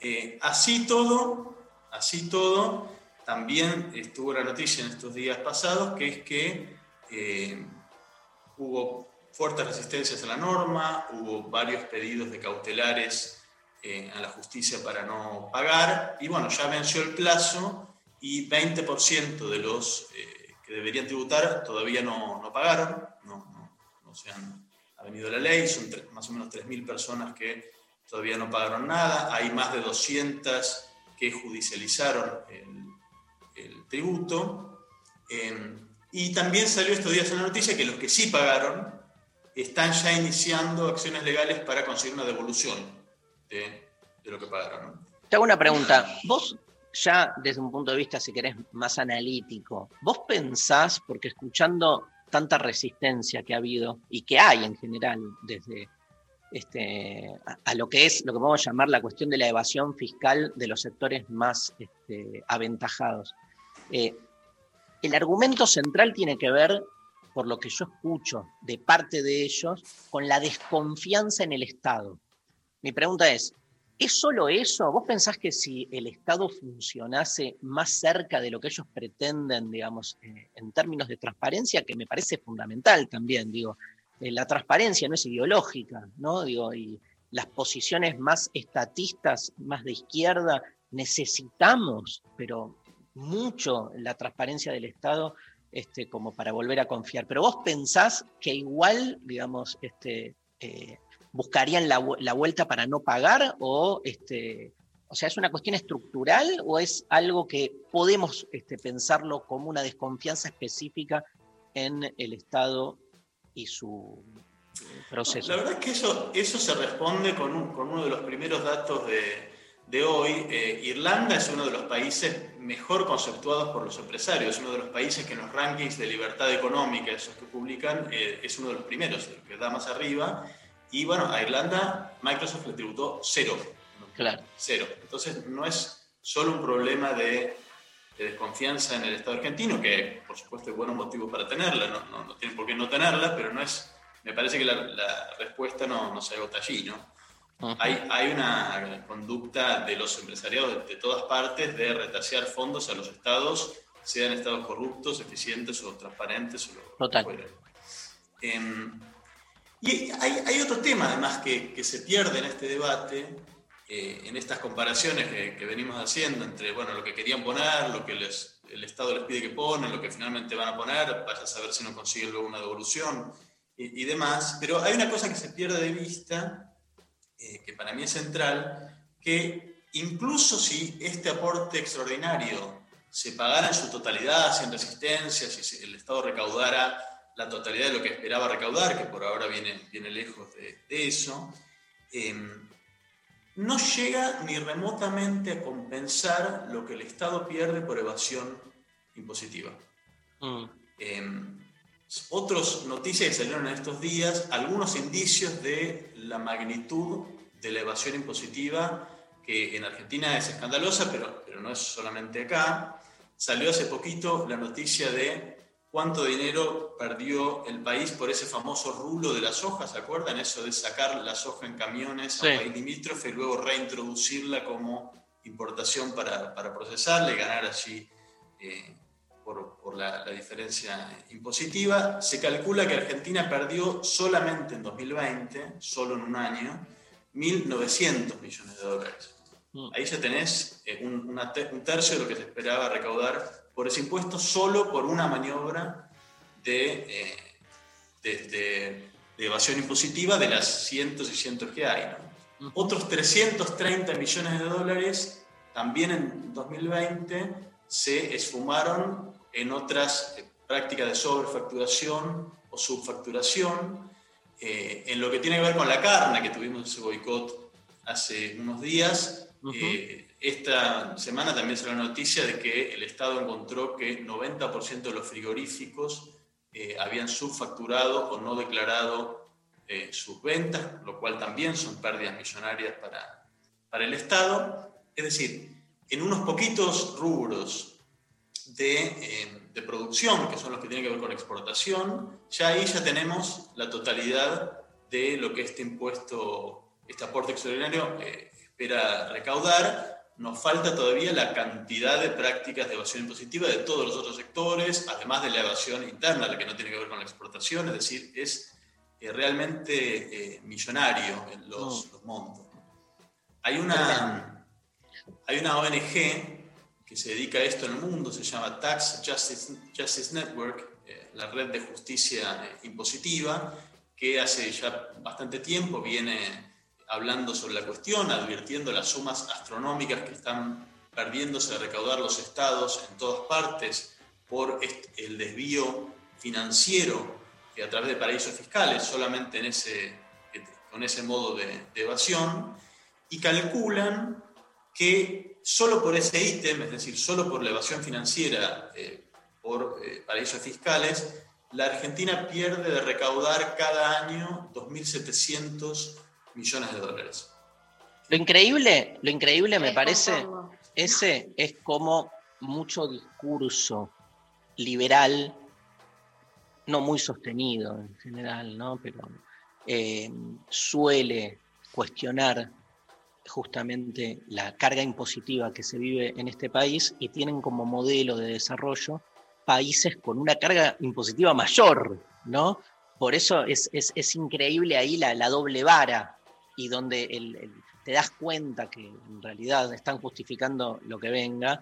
Eh, así todo, así todo, también estuvo la noticia en estos días pasados, que es que eh, hubo fuertes resistencias a la norma, hubo varios pedidos de cautelares eh, a la justicia para no pagar, y bueno, ya venció el plazo y 20% de los eh, que deberían tributar todavía no, no pagaron, no, no, no se han ha venido la ley, son más o menos 3.000 personas que todavía no pagaron nada, hay más de 200 que judicializaron el, el tributo. Eh, y también salió estos días en la noticia que los que sí pagaron están ya iniciando acciones legales para conseguir una devolución de, lo que pagaron. Te hago una pregunta. Vos, ya desde un punto de vista, si querés, más analítico, ¿vos pensás, porque escuchando tanta resistencia que ha habido y que hay en general desde este, a, a lo que es lo que podemos llamar la cuestión de la evasión fiscal de los sectores más este, aventajados, eh, el argumento central tiene que ver, por lo que yo escucho de parte de ellos, con la desconfianza en el Estado. Mi pregunta es, ¿Es solo eso? ¿Vos pensás que si el Estado funcionase más cerca de lo que ellos pretenden, digamos, eh, en términos de transparencia, que me parece fundamental también, digo, eh, la transparencia no es ideológica, ¿no? Digo, y las posiciones más estatistas, más de izquierda, necesitamos, pero mucho la transparencia del Estado este, como para volver a confiar. Pero vos pensás que igual, digamos, este, eh, buscarían la, vu- la vuelta para no pagar o este, o sea, ¿es una cuestión estructural o es algo que podemos este, pensarlo como una desconfianza específica en el Estado y su eh, proceso? La verdad es que eso, eso se responde con, un- con uno de los primeros datos de, de hoy. Eh, Irlanda es uno de los países mejor conceptuados por los empresarios, es uno de los países que en los rankings de libertad económica, esos que publican, eh, es uno de los primeros, el que da más arriba. Y bueno, a Irlanda Microsoft le tributó cero. Claro. Cero. Entonces no es solo un problema de, de desconfianza en el Estado argentino, que por supuesto hay buenos motivos para tenerla, no, no, no tiene por qué no tenerla, pero no es, me parece que la, la respuesta no, no se agota allí, ¿no? Hay, hay una conducta de los empresariados de, de todas partes de retasear fondos a los estados, sean estados corruptos, eficientes o transparentes o lo Total. fuera. Em, y hay, hay otro tema además que, que se pierde en este debate, eh, en estas comparaciones que, que venimos haciendo entre bueno, lo que querían poner, lo que les- el Estado les pide que ponen, lo que finalmente van a poner, vaya a saber si no consiguen luego una devolución y, y demás. Pero hay una cosa que se pierde de vista, eh, que para mí es central, que incluso si este aporte extraordinario se pagara en su totalidad, sin resistencia, si el Estado recaudara la totalidad de lo que esperaba recaudar, que por ahora viene, viene lejos de, de eso, eh, no llega ni remotamente a compensar lo que el Estado pierde por evasión impositiva. Mm, Eh, otras noticias que salieron en estos días, algunos indicios de la magnitud de la evasión impositiva, que en Argentina es escandalosa, pero, pero no es solamente acá. Salió hace poquito la noticia de cuánto dinero perdió el país por ese famoso rulo de la soja, ¿se acuerdan? Eso de sacar la soja en camiones a Sí. un país limítrofe y luego reintroducirla como importación para, para procesarla y ganar allí eh, por, por la, la diferencia impositiva. Se calcula que Argentina perdió solamente en 2020, solo en un año, 1.900 millones de dólares. Mm. Ahí ya tenés eh, un, una te- un tercio de lo que se esperaba recaudar por ese impuesto solo por una maniobra de, eh, de, de- de evasión impositiva de las cientos y cientos que hay. ¿no? Otros 330 millones de dólares también en 2020 se esfumaron en otras eh, prácticas de sobrefacturación o subfacturación, eh, en lo que tiene que ver con la carne, que tuvimos ese boicot hace unos días. eh, esta semana también salió la noticia de que el Estado encontró que 90% de los frigoríficos eh, habían subfacturado o no declarado sus ventas, lo cual también son pérdidas millonarias para, para el Estado. Es decir, en unos poquitos rubros de, eh, de producción, que son los que tienen que ver con exportación, ya ahí ya tenemos la totalidad de lo que este impuesto, este aporte extraordinario eh, espera recaudar. Nos falta todavía la cantidad de prácticas de evasión impositiva de todos los otros sectores, además de la evasión interna, la que no tiene que ver con la exportación, es decir, es eh, realmente millonario en los, los montos. Hay una, hay una ONG que se dedica a esto en el mundo, se llama Tax Justice, Network, eh, la red de justicia eh, impositiva, que hace ya bastante tiempo viene hablando sobre la cuestión, advirtiendo las sumas astronómicas que están perdiéndose de recaudar los estados en todas partes por el desvío financiero a través de paraísos fiscales, solamente en ese, con ese modo de evasión, y calculan que solo por ese ítem, es decir, solo por la evasión financiera eh, por eh, paraísos fiscales, la Argentina pierde de recaudar cada año 2.700 millones de dólares. Lo increíble, lo increíble me parece, ese es como mucho discurso liberal, no muy sostenido en general, ¿no? Pero eh, suele cuestionar justamente la carga impositiva que se vive en este país y tienen como modelo de desarrollo países con una carga impositiva mayor, ¿no? Por eso es, es- es increíble ahí la, la doble vara y donde te das cuenta que en realidad están justificando lo que venga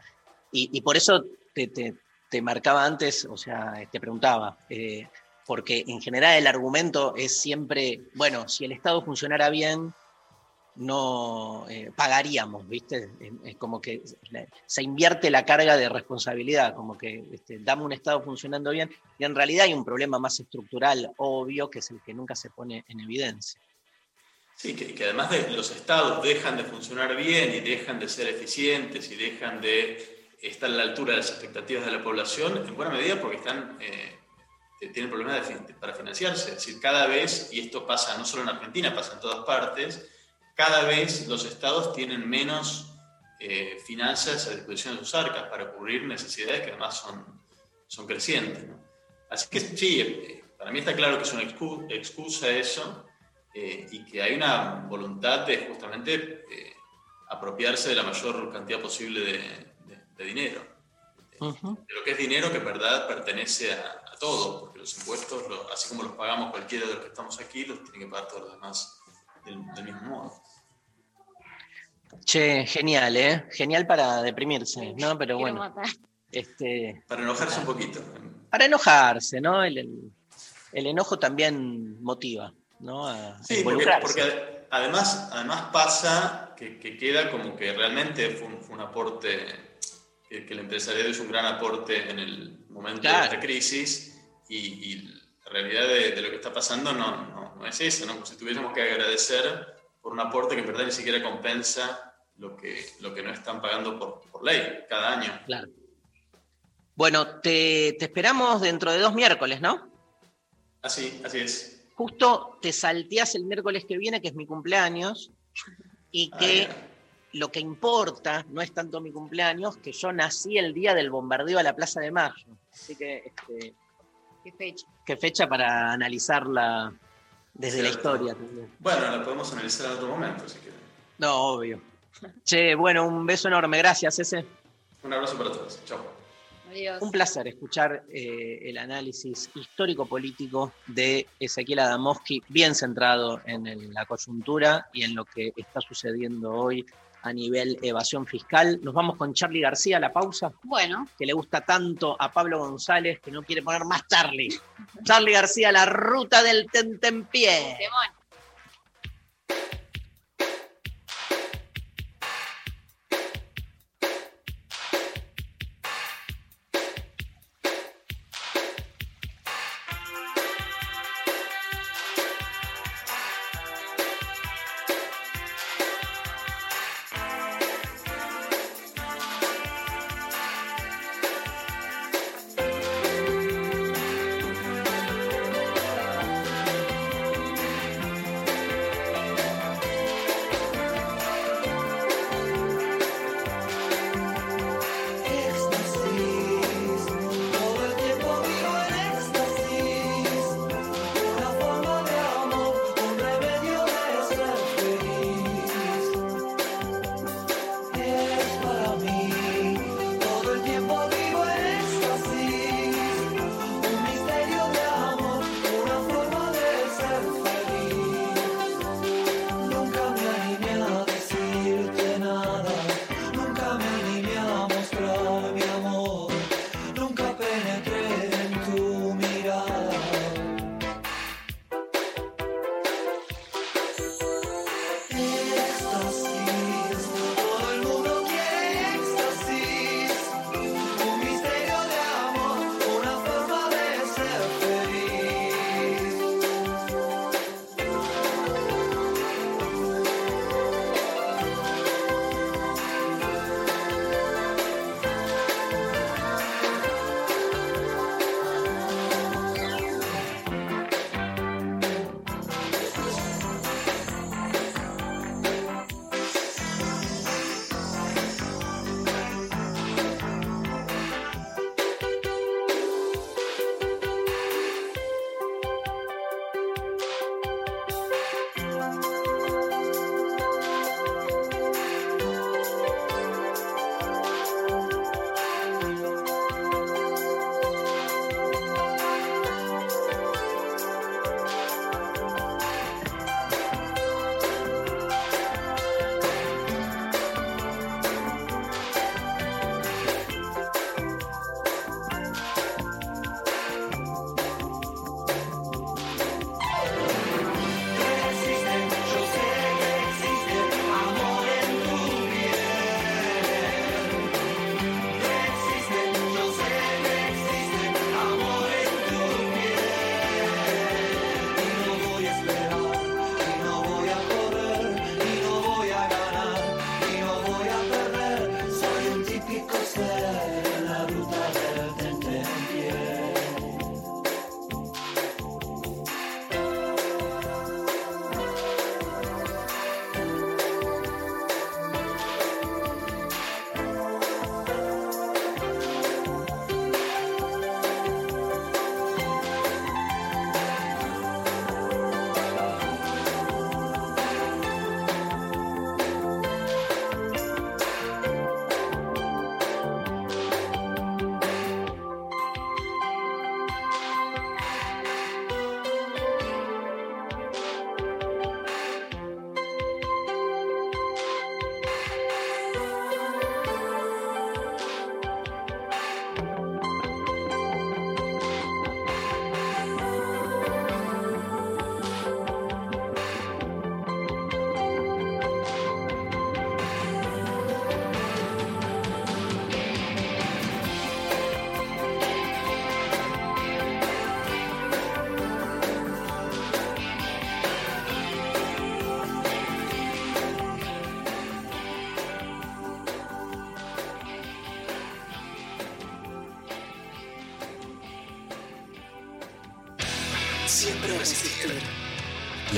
y, por eso te, te- te marcaba antes, o sea, te preguntaba, eh, porque en general el argumento es siempre, bueno, si el Estado funcionara bien, no eh, pagaríamos, ¿viste? Es, como que se invierte la carga de responsabilidad, como que este, dame un Estado funcionando bien, y en realidad hay un problema más estructural, obvio, que es el que nunca se pone en evidencia. Sí, que, además de los estados dejan de funcionar bien y dejan de ser eficientes y dejan de estar a la altura de las expectativas de la población, en buena medida porque están, eh, tienen problemas de para financiarse. Es decir, cada vez, y esto pasa no solo en Argentina, pasa en todas partes, cada vez los estados tienen menos eh, finanzas a disposición de sus arcas para cubrir necesidades que además son, son crecientes. ¿no? Así que sí, eh, para mí está claro que es una excu- excusa eso eh, y que hay una voluntad de justamente eh, apropiarse de la mayor cantidad posible de, de- de dinero. De lo que es dinero que en verdad pertenece a, a todos, porque los impuestos, así como los pagamos cualquiera de los que estamos aquí, los tienen que pagar todos los demás del, del mismo modo. Che, genial, ¿eh? Genial para deprimirse, ¿no? Pero bueno, este, Para enojarse un poquito. para enojarse, ¿no? El, el- el enojo también motiva, ¿no? A, Sí, porque, involucrarse. porque además, además pasa que, que queda como que realmente fue un, fue un aporte, que, que el empresariado hizo un gran aporte en el momento Claro. de esta crisis y, y la realidad de, de lo que está pasando no, no, no es eso, ¿no? Como si tuviésemos que agradecer por un aporte que en verdad ni siquiera compensa lo que, lo que no están pagando por, por ley cada año. Claro. Bueno, te, te esperamos dentro de dos miércoles, ¿no? Así, así es. Justo te salteás el miércoles que viene, que es mi cumpleaños, y Ah, que lo que importa no es tanto mi cumpleaños, que yo nací el día del bombardeo a la Plaza de Mayo. Así que, este, ¿Qué fecha? qué fecha para analizarla desde la historia también. Bueno, la podemos analizar en otro momento, si quieren. No, obvio. Che, bueno, un beso enorme, gracias, ese. Un abrazo para todos. Chao. Adiós. Un placer escuchar eh, el análisis histórico-político de Ezequiel Adamowski, bien centrado en el- la coyuntura y en lo que está sucediendo hoy a nivel evasión fiscal. Nos vamos con Charlie García a la pausa, Bueno, que le gusta tanto a Pablo González que no quiere poner más Charlie. Charlie García, la ruta del tentempié.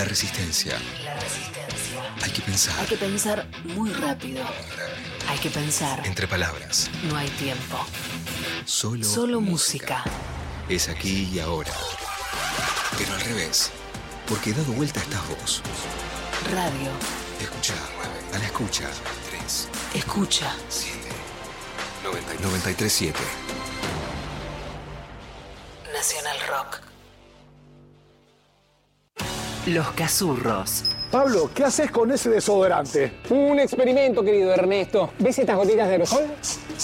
La resistencia. La resistencia. Hay que pensar. Hay que pensar muy rápido. Hay que pensar. Entre palabras. No hay tiempo. Solo, Solo música. Es aquí y ahora. Pero al revés. Porque dado vuelta estás vos. Radio. Escucha. A la escucha. 3, Escucha. 7, 937. Los Cazurros. Pablo, ¿qué haces con ese desodorante? Un experimento, querido Ernesto. ¿Ves estas gotitas de aerosol?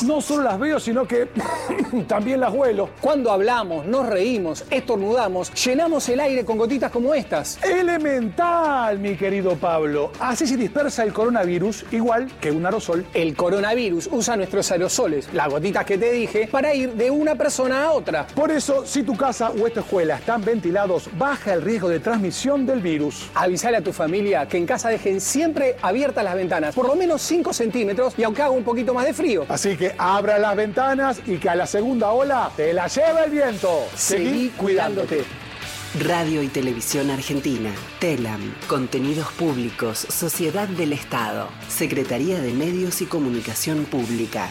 No solo las veo, sino que <coughs> también las huelo. Cuando hablamos, nos reímos, estornudamos, llenamos el aire con gotitas como estas. Elemental, mi querido Pablo. Así se dispersa el coronavirus igual que un aerosol. El coronavirus usa nuestros aerosoles, las gotitas que te dije, para ir de una persona a otra. Por eso, si tu casa o esta escuela están ventilados, baja el riesgo de transmisión del virus. Avisale a tu familia que en casa dejen siempre abiertas las ventanas, por lo menos 5 centímetros y aunque haga un poquito más de frío. Así que abra las ventanas y que a la segunda ola te la lleve el viento. Seguí cuidándote. Radio y Televisión Argentina. TELAM. Contenidos Públicos. Sociedad del Estado. Secretaría de Medios y Comunicación Pública.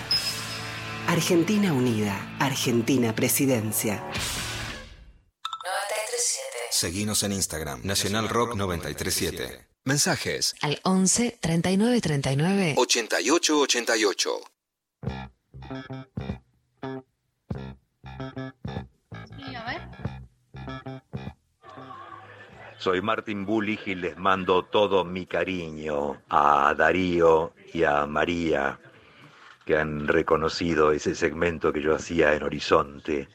Argentina Unida. Argentina Presidencia. Seguinos en Instagram. Nacional Rock 937. Mensajes. Al 11 39 39 8888. Soy Martín Bullich y les mando todo mi cariño a Darío y a María, que han reconocido ese segmento que yo hacía en Horizonte,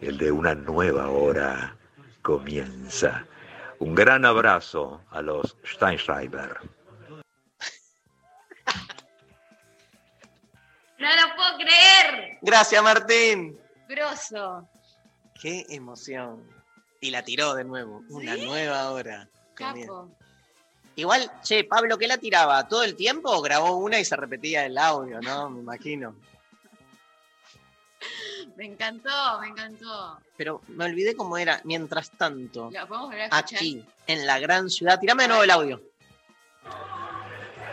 el de una nueva hora comienza. Un gran abrazo a los Steinschreiber. <laughs> No lo puedo creer. Gracias, Martín. Grosso. Qué emoción. Y la tiró de nuevo. Una nueva hora. Capo. Igual, che, Pablo, ¿qué la tiraba? ¿Todo el tiempo o grabó una y se repetía el audio, no? Me imagino. <laughs> Me encantó, me encantó. Pero me olvidé cómo era. Mientras tanto, ¿Lo podemos volver a escuchar? aquí, en la gran ciudad. Tirame de nuevo el audio.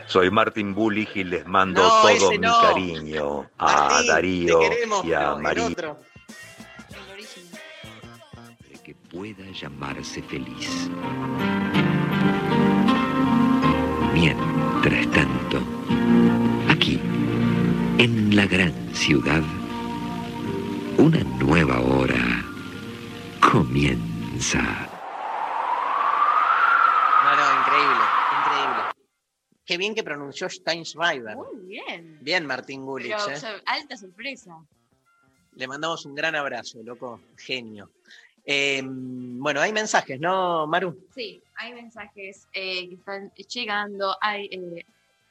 Soy Martín Bullich y les mando No, todo mi no. cariño a Martín, Darío queremos, y a el María. que pueda llamarse feliz. Mientras tanto, aquí, en la gran ciudad, una nueva hora comienza. No, no, increíble, increíble. Qué bien que pronunció Steinschreiber. Muy bien. Bien, Martín Gulich. Pero, ¿eh? so- alta sorpresa. Le mandamos un gran abrazo, loco. Genio. Eh, bueno, hay mensajes, ¿no, Maru? Sí, hay mensajes eh, que están llegando, hay eh,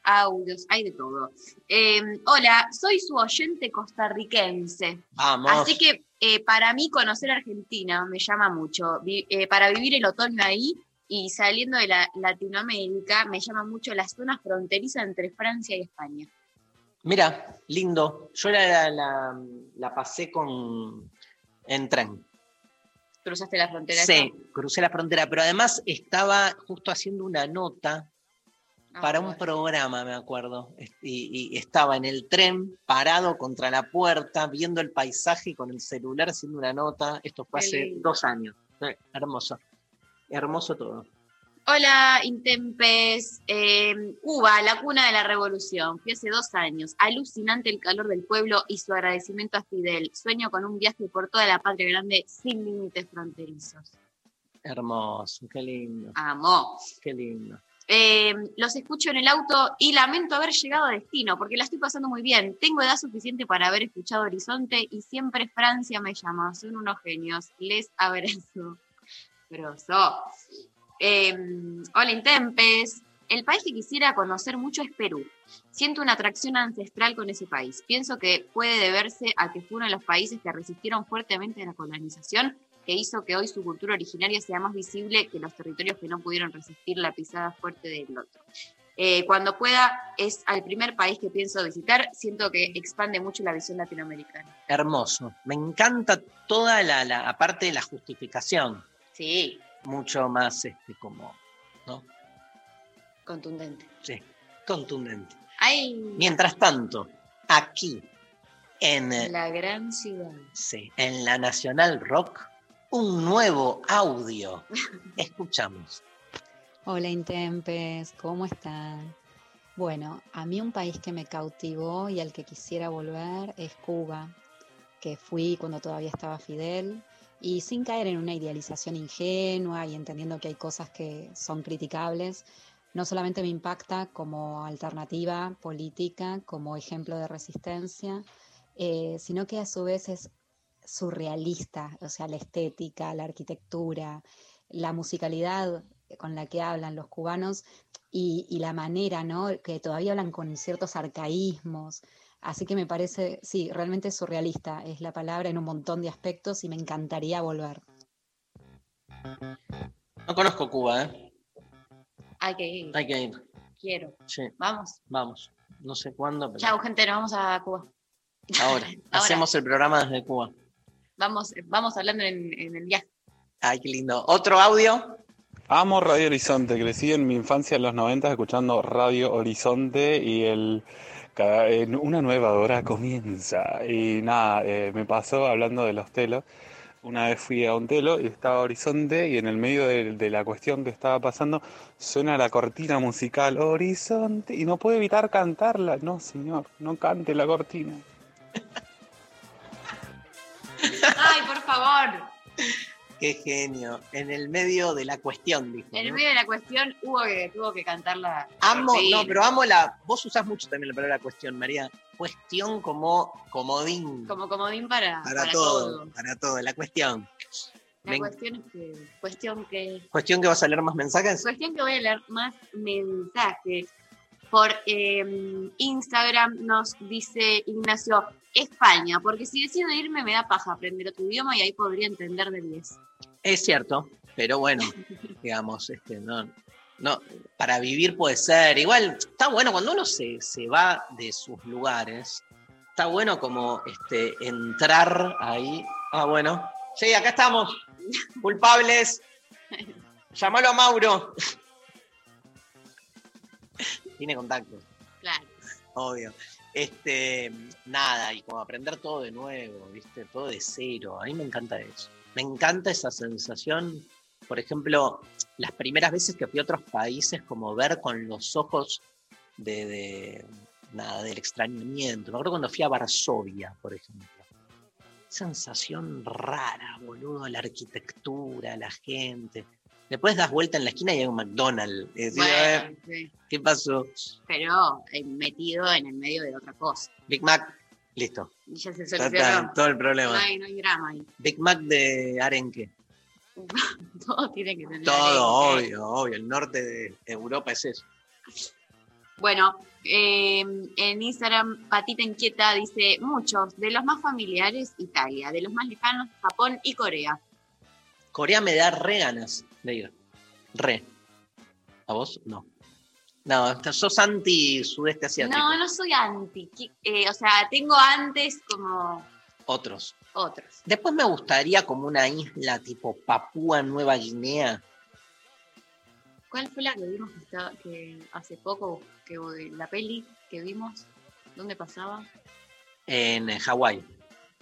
audios, hay de todo. Eh, hola, soy su oyente costarricense. Vamos. Así que eh, para mí conocer Argentina me llama mucho. Vi- eh, para vivir el otoño ahí y saliendo de la, Latinoamérica me llama mucho la zona fronteriza entre Francia y España. Mira, lindo. Yo la, la, la pasé con en tren. ¿Cruzaste la frontera? Sí, crucé la frontera, pero además estaba justo haciendo una nota Ah, para un programa, me acuerdo. Y, y estaba en el tren, parado contra la puerta, viendo el paisaje y con el celular haciendo una nota. Esto fue Qué hace lindo. dos años. Eh, hermoso. Hermoso todo. Hola, Intempes. Eh, Cuba, la cuna de la revolución. Fui hace dos años. Alucinante el calor del pueblo y su agradecimiento a Fidel. Sueño con un viaje por toda la patria grande sin límites fronterizos. Hermoso, qué lindo. Amo. Qué lindo. Eh, los escucho en el auto y lamento haber llegado a destino porque la estoy pasando muy bien. Tengo edad suficiente para haber escuchado Horizonte y siempre Francia me llama. Son unos genios. Les abrazo. Grosso. Eh, hola, Intempes. El país que quisiera conocer mucho es Perú. Siento una atracción ancestral con ese país. Pienso que puede deberse a que fue uno de los países que resistieron fuertemente la colonización, que hizo que hoy su cultura originaria sea más visible que los territorios que no pudieron resistir la pisada fuerte del otro. Eh, cuando pueda, es al primer país que pienso visitar. Siento que expande mucho la visión latinoamericana. Hermoso. Me encanta toda la, la aparte de la justificación. Sí. mucho más este, como, ¿no? Contundente. Sí, contundente. Hay Mientras tanto, aquí, en, la gran ciudad. sí, en la Nacional Rock, un nuevo audio. Escuchamos. Hola Intempes, ¿cómo están? Bueno, a mí un país que me cautivó y al que quisiera volver es Cuba, que fui cuando todavía estaba Fidel y sin caer en una idealización ingenua y entendiendo que hay cosas que son criticables, no solamente me impacta como alternativa política, como ejemplo de resistencia, eh, sino que a su vez es surrealista, o sea, la estética, la arquitectura, la musicalidad con la que hablan los cubanos y, y la manera, ¿no? Que todavía hablan con ciertos arcaísmos. Así que me parece, sí, realmente surrealista es la palabra en un montón de aspectos y me encantaría volver. No conozco Cuba, ¿eh? Hay que ir. Hay que ir. Quiero. Sí, Vamos. vamos. No sé cuándo, pero Chao, gente, nos vamos a Cuba. ahora. <laughs> Hacemos el programa desde Cuba. Vamos, vamos hablando en, en el viaje. Ay, qué lindo. ¿Otro audio? Amo Radio Horizonte, crecí en mi infancia en los 90 escuchando Radio Horizonte y el cada- en una nueva hora comienza. Y nada, eh, me pasó hablando de los telos. Una vez fui a un telo y estaba Horizonte y en el medio de, de la cuestión que estaba pasando suena la cortina musical Horizonte y no puedo evitar cantarla. No, señor, no cante la cortina. <laughs> Por favor. Qué genio. En el medio de la cuestión, dijo. En el ¿no? medio de la cuestión hubo que, tuvo que cantar la. Amo, no, pero amo la. Vos usás mucho también la palabra cuestión, María. Cuestión como comodín. Como comodín para, para, para todo, todo. Para todo, la cuestión. La Me- cuestión es que. Cuestión que. Cuestión que vas a leer más mensajes. Cuestión que voy a leer más mensajes. Por eh, Instagram nos dice Ignacio, España, porque si decido irme me da paja aprender otro idioma y ahí podría entender de 10. Es cierto, pero bueno, <laughs> digamos, este, no, no, para vivir puede ser. Igual, está bueno cuando uno se, se va de sus lugares, está bueno como este, entrar ahí. Ah, bueno. Sí, acá estamos. <laughs> Culpables. Llámalo a Mauro. <laughs> Tiene contactos, Claro. obvio. Este, nada, y como aprender todo de nuevo, ¿viste? Todo de cero. A mí me encanta eso. Me encanta esa sensación. Por ejemplo, las primeras veces que fui a otros países, como ver con los ojos de, nada, del extrañamiento. Me acuerdo cuando fui a Varsovia, por ejemplo. Sensación rara, boludo, la arquitectura, la gente. Después das vuelta en la esquina y hay un McDonald's. Y decís, Bueno, "Eh, sí. ¿Qué pasó? pero eh, metido en el medio de otra cosa. Big Mac, listo. Y ya se solucionó. está, todo el No problema. hay, no hay drama ahí. Big Mac de arenque. <laughs> Todo tiene que tener. Todo, arenque. obvio, obvio. El norte de Europa es eso. Bueno, eh, en Instagram, Patita Inquieta dice: muchos, de los más familiares, Italia, de los más lejanos, Japón y Corea. Corea me da re ganas de ir. Re. ¿A vos? No. No, sos anti-sudeste asiático. No, no soy anti. eh, o sea, tengo antes como Otros. otros. Después me gustaría como una isla tipo Papúa Nueva Guinea. ¿Cuál fue la que vimos que, estaba, que hace poco, que la peli que vimos? ¿Dónde pasaba? En eh, Hawái.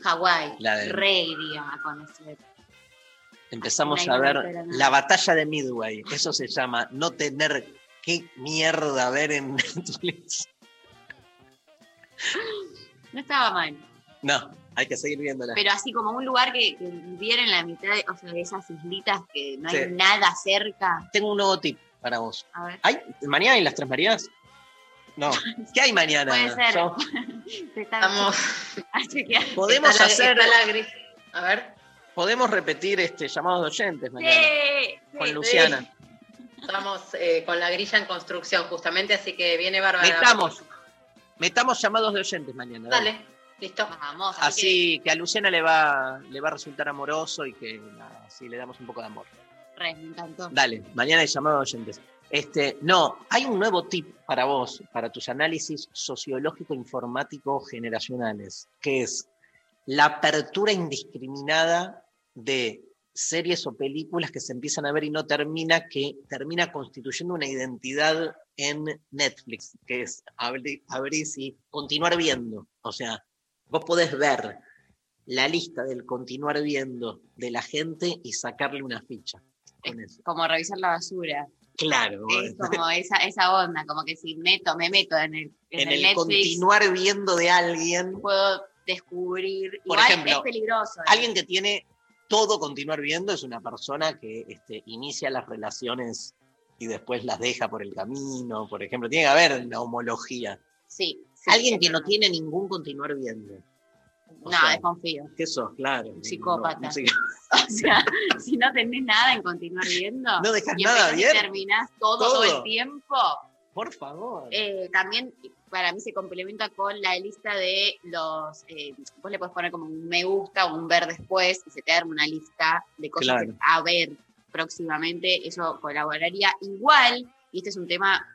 Hawái. La de- Re iría a conocer. Empezamos a ver la batalla de Midway. Eso se llama no tener qué mierda ver en <laughs> Netflix. No estaba mal. No, hay que seguir viéndola. Pero así como un lugar que, que viviera en la mitad de, o sea, de esas islitas que no hay Sí. nada cerca. Tengo un nuevo tip para vos. A ver. ¿Hay mañana hay las tres Marías? No. <laughs> ¿Qué hay mañana? Puede ser. <laughs> Vamos. a chequear. Podemos Está la- hacer. está la gris- A ver. Podemos repetir este llamados de oyentes mañana. Sí, con sí. Luciana. Estamos eh, con la grilla en construcción, justamente, así que viene bárbara. Metamos. Metamos llamados de oyentes mañana. dale. Dale, listo. Vamos, Así que a Luciana le va, le va a resultar amoroso y que nada, así le damos un poco de amor. re, me encantó. Dale, mañana hay llamado de oyentes. Este, no, hay un nuevo tip para vos, para tus análisis sociológico informático generacionales, que es la apertura indiscriminada de series o películas que se empiezan a ver y no termina, que termina constituyendo una identidad en Netflix, que es abrir, abrir y continuar viendo. O sea, vos podés ver la lista del continuar viendo de la gente y sacarle una ficha. con eso. Como revisar la basura. Claro. Es como esa, esa onda, como que si meto, me meto en el, en en el el Netflix, continuar viendo de alguien, puedo descubrir. Por Igual ejemplo, es peligroso. ¿eh? alguien que tiene todo continuar viendo es una persona que este, inicia las relaciones y después las deja por el camino, por ejemplo. Tiene que haber una homología. Sí. sí, alguien que no tiene ningún continuar viendo. O No, sea, desconfío. ¿Qué sos? Claro. Psicópata. No. <laughs> O sea, si no tenés nada en continuar viendo. No dejas nada bien. terminás todo, Todo. todo el tiempo. Por favor. Eh, también para mí se complementa con la lista de los. eh, vos le podés poner como un me gusta o un ver después y se te arma una lista de cosas Claro. a ver próximamente. Eso colaboraría igual. Y este es un tema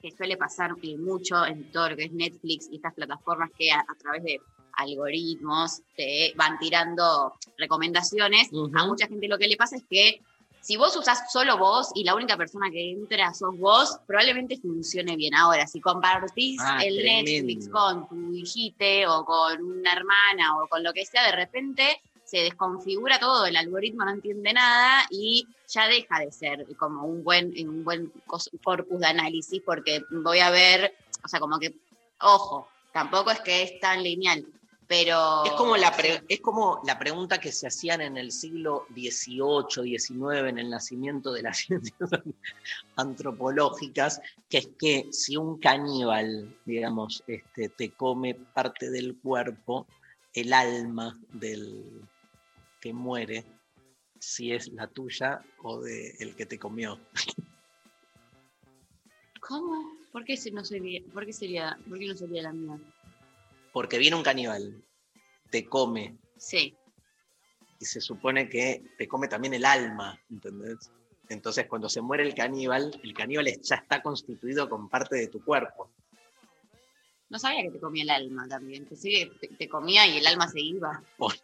que suele pasar eh, mucho en todo lo que es Netflix y estas plataformas que a, a través de algoritmos te van tirando recomendaciones. A mucha gente lo que le pasa es que si vos usás solo vos y la única persona que entra sos vos, probablemente funcione bien. Ahora, si compartís Ah, el tremendo. Netflix con tu hijite o con una hermana o con lo que sea, de repente se desconfigura todo, el algoritmo no entiende nada y ya deja de ser como un buen, un buen corpus de análisis porque voy a ver, o sea, como que, ojo, tampoco es que es tan lineal, pero... Es como, la pre- es como la pregunta que se hacían en el siglo XVIII, XIX, en el nacimiento de las <laughs> ciencias antropológicas, que es que si un caníbal, digamos, este, te come parte del cuerpo, el alma del que muere, si es la tuya o de el que te comió. ¿Cómo? ¿Por qué, no sería, por, qué sería, ¿Por qué no sería la mía? Porque viene un caníbal, te come, Sí. y se supone que te come también el alma, ¿entendés? Entonces, cuando se muere el caníbal, el caníbal ya está constituido con parte de tu cuerpo. No sabía que te comía el alma también. Que te, te comía y el alma se iba. <laughs>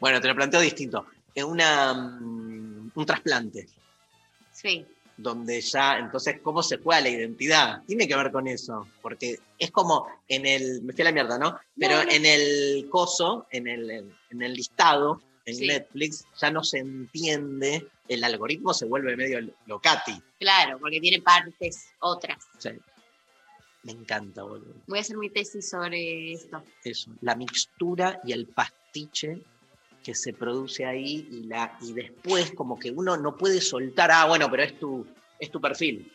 Bueno, te lo planteo distinto. Es una, mm, un trasplante, Sí. Donde ya, entonces, ¿cómo se juega la identidad? Tiene que ver con eso, porque es como en el, me fui a la mierda, ¿no? Pero No, no. en el coso, en el, en el listado, en Sí. Netflix, ya no se entiende, el algoritmo se vuelve medio locati. Claro, porque tiene partes otras. Sea, me encanta, boludo. Voy a hacer mi tesis sobre esto. eso, la mixtura y el pastiche que se produce ahí y, la, y después como que uno no puede soltar, ah, bueno, pero es tu, es tu perfil.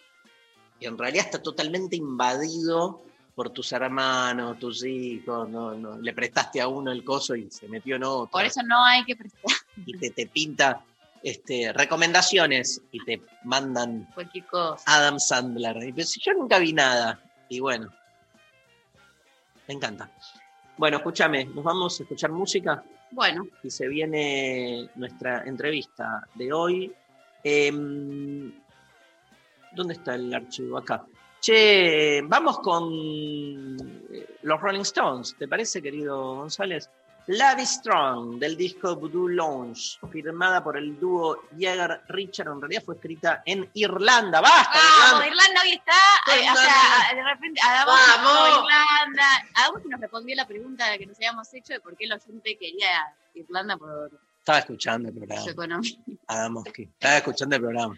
Y en realidad está totalmente invadido por tus hermanos, tus hijos, no, no, le prestaste a uno el coso y se metió en otro. Por eso no hay que prestar Y te, te pinta este, recomendaciones y te mandan cualquier cosa. Adam Sandler. Y si yo nunca vi nada. Y bueno, me encanta. Bueno, escúchame, nos vamos a escuchar música Bueno, y se viene nuestra entrevista de hoy. Em, ¿Dónde está el archivo? Acá. Che, vamos con eh, los Rolling Stones, ¿te parece, querido González? Love is Strong, del disco Voodoo Lounge, firmada por el dúo Jagger Richard, en realidad fue escrita en Irlanda. ¡Basta! Vamos, Irlanda! Irlanda hoy está. eh, o sea, de repente, Adamo ¡Vamos! Irlanda. Adamo que nos respondió la pregunta que nos habíamos hecho de por qué la gente quería Irlanda por Estaba escuchando el su programa. economía. Adamovsky. Estaba escuchando el programa.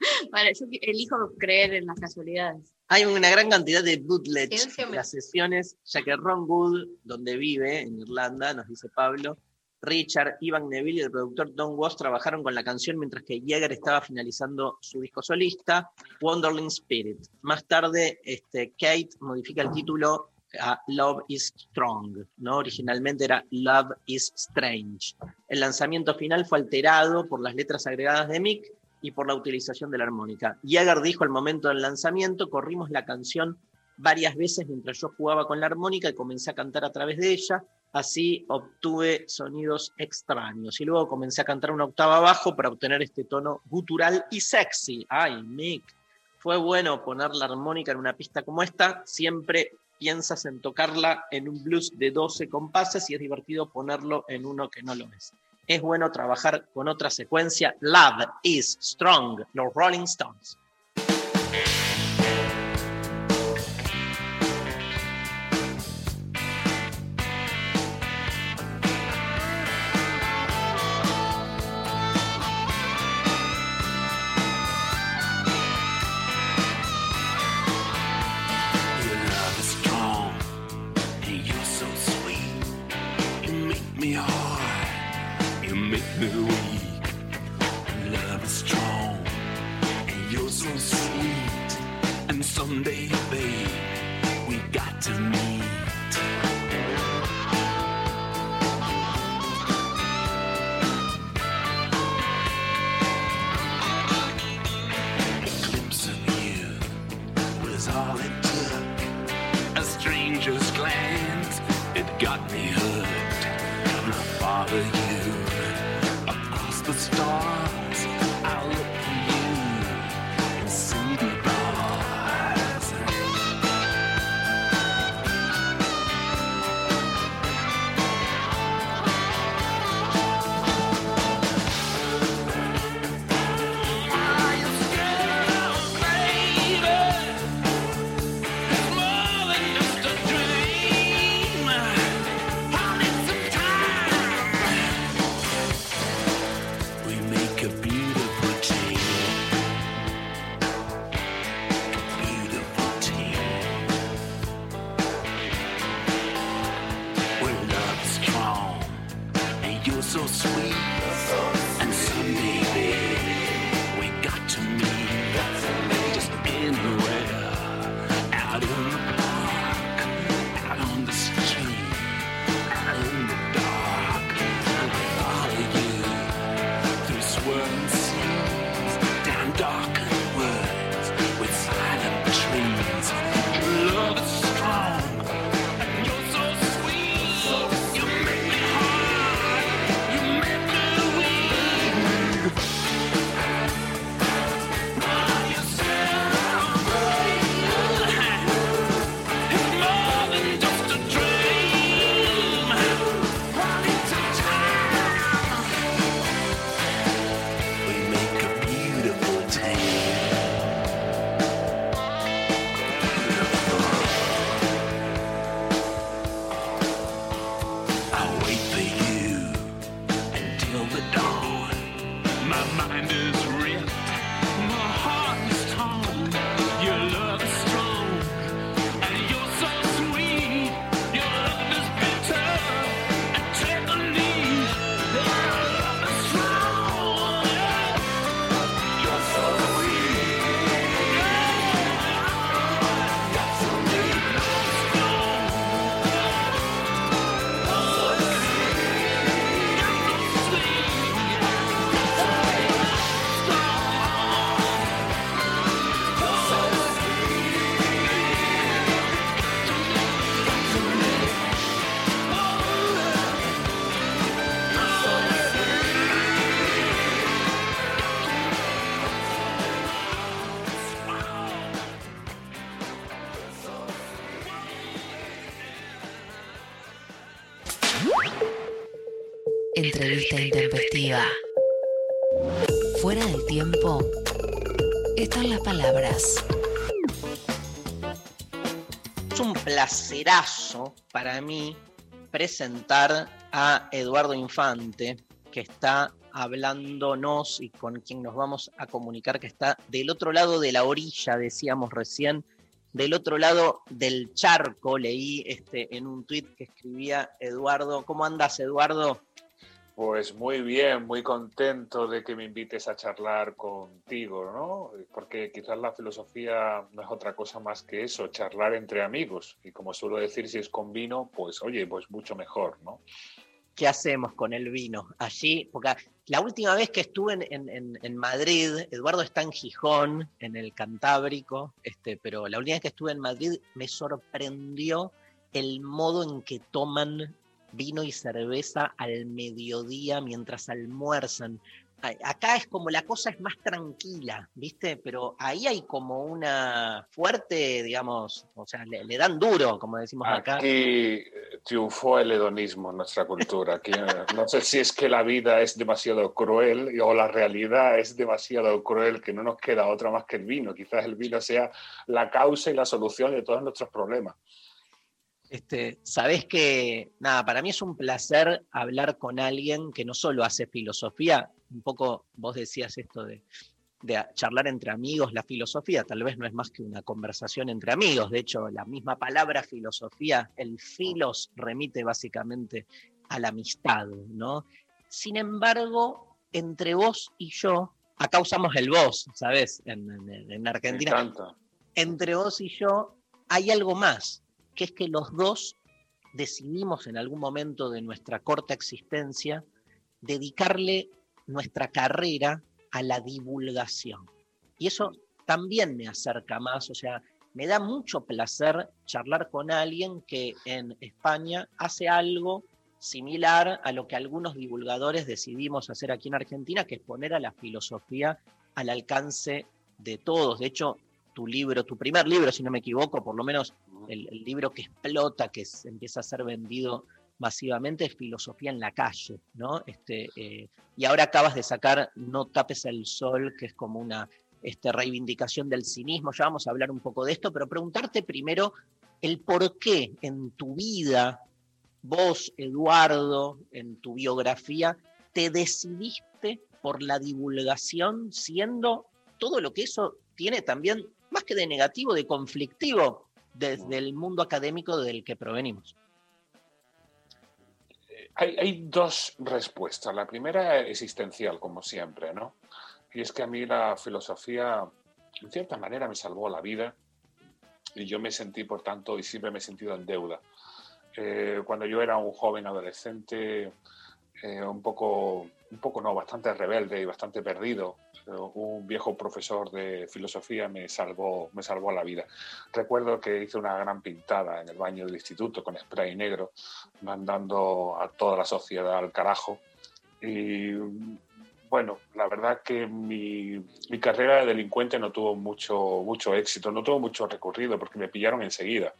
<laughs> Vale, yo elijo creer en las casualidades. Hay una gran cantidad de bootlegs en las sesiones, ya que Ron Wood, donde vive, en Irlanda, nos dice Pablo, Richard, Ivan Neville y el productor Don Was trabajaron con la canción mientras que Jagger estaba finalizando su disco solista, Wonderling Spirit. Más tarde, este, Kate modifica el título a Love is Strong, ¿no? Originalmente era Love is Strange. El lanzamiento final fue alterado por las letras agregadas de Mick y por la utilización de la armónica. Jagger dijo al momento del lanzamiento, corrimos la canción varias veces mientras yo jugaba con la armónica y comencé a cantar a través de ella, así obtuve sonidos extraños y luego comencé a cantar una octava abajo para obtener este tono gutural y sexy. Ay, Mick, fue bueno poner la armónica en una pista como esta, siempre piensas en tocarla en un blues de 12 compases y es divertido ponerlo en uno que no lo es. Es bueno trabajar con otra secuencia. Love is Strong, los Rolling Stones. Mí presentar a Eduardo Infante, que está hablándonos y con quien nos vamos a comunicar, que está del otro lado de la orilla, decíamos recién, del otro lado del charco. Leí este, en un tuit que escribía Eduardo. ¿Cómo andas, Eduardo? Pues muy bien, muy contento de que me invites a charlar contigo, ¿no? Porque quizás la filosofía no es otra cosa más que eso, charlar entre amigos. Y como suelo decir, si es con vino, pues oye, pues mucho mejor, ¿no? ¿Qué hacemos con el vino? Allí, porque la última vez que estuve en, Madrid, Eduardo está en Gijón, en el Cantábrico, este, pero la última vez que estuve en Madrid me sorprendió el modo en que toman vino y cerveza al mediodía mientras almuerzan. acá es como la cosa es más tranquila, ¿viste? Pero ahí hay como una fuerte, digamos, o sea, le, le dan duro, como decimos acá. Aquí eh, triunfó el hedonismo en nuestra cultura. Aquí, eh, no sé si es que la vida es demasiado cruel o la realidad es demasiado cruel que no nos queda otra más que el vino. Quizás el vino sea la causa y la solución de todos nuestros problemas. Este, sabés que, nada, para mí es un placer hablar con alguien que no solo hace filosofía, un poco vos decías esto de, charlar entre amigos, la filosofía tal vez no es más que una conversación entre amigos, de hecho la misma palabra filosofía, el filos remite básicamente a la amistad, ¿no? Sin embargo, entre vos y yo, acá usamos el vos, ¿sabes? En, en- en Me Argentina entre vos y yo hay algo más, que es que los dos decidimos en algún momento de nuestra corta existencia dedicarle nuestra carrera a la divulgación. Y eso también me acerca más, o sea, me da mucho placer charlar con alguien que en España hace algo similar a lo que algunos divulgadores decidimos hacer aquí en Argentina, que es poner a la filosofía al alcance de todos. De hecho, tu libro, tu primer libro, si no me equivoco, por lo menos el, libro que explota, que se empieza a ser vendido masivamente, es Filosofía en la calle, ¿no? Este, eh, y ahora acabas de sacar No tapes el sol, que es como una este, reivindicación del cinismo. Ya vamos a hablar un poco de esto, pero preguntarte primero el por qué en tu vida, vos, Eduardo, en tu biografía, te decidiste por la divulgación, siendo todo lo que eso tiene también, más que de negativo, de conflictivo, desde el mundo académico del que provenimos. Hay, hay dos respuestas. La primera existencial, como siempre, ¿no? Y es que a mí la filosofía, en cierta manera, me salvó la vida y yo me sentí, por tanto, y siempre me he sentido en deuda. Eh, cuando yo era un joven adolescente, eh, un poco, un poco no, bastante rebelde y bastante perdido, eh, un viejo profesor de filosofía me salvó, me salvó la vida. Recuerdo que hice una gran pintada en el baño del instituto con spray negro, mandando a toda la sociedad al carajo. Y bueno, la verdad que mi, mi carrera de delincuente no tuvo mucho, mucho éxito, no tuvo mucho recorrido porque me pillaron enseguida.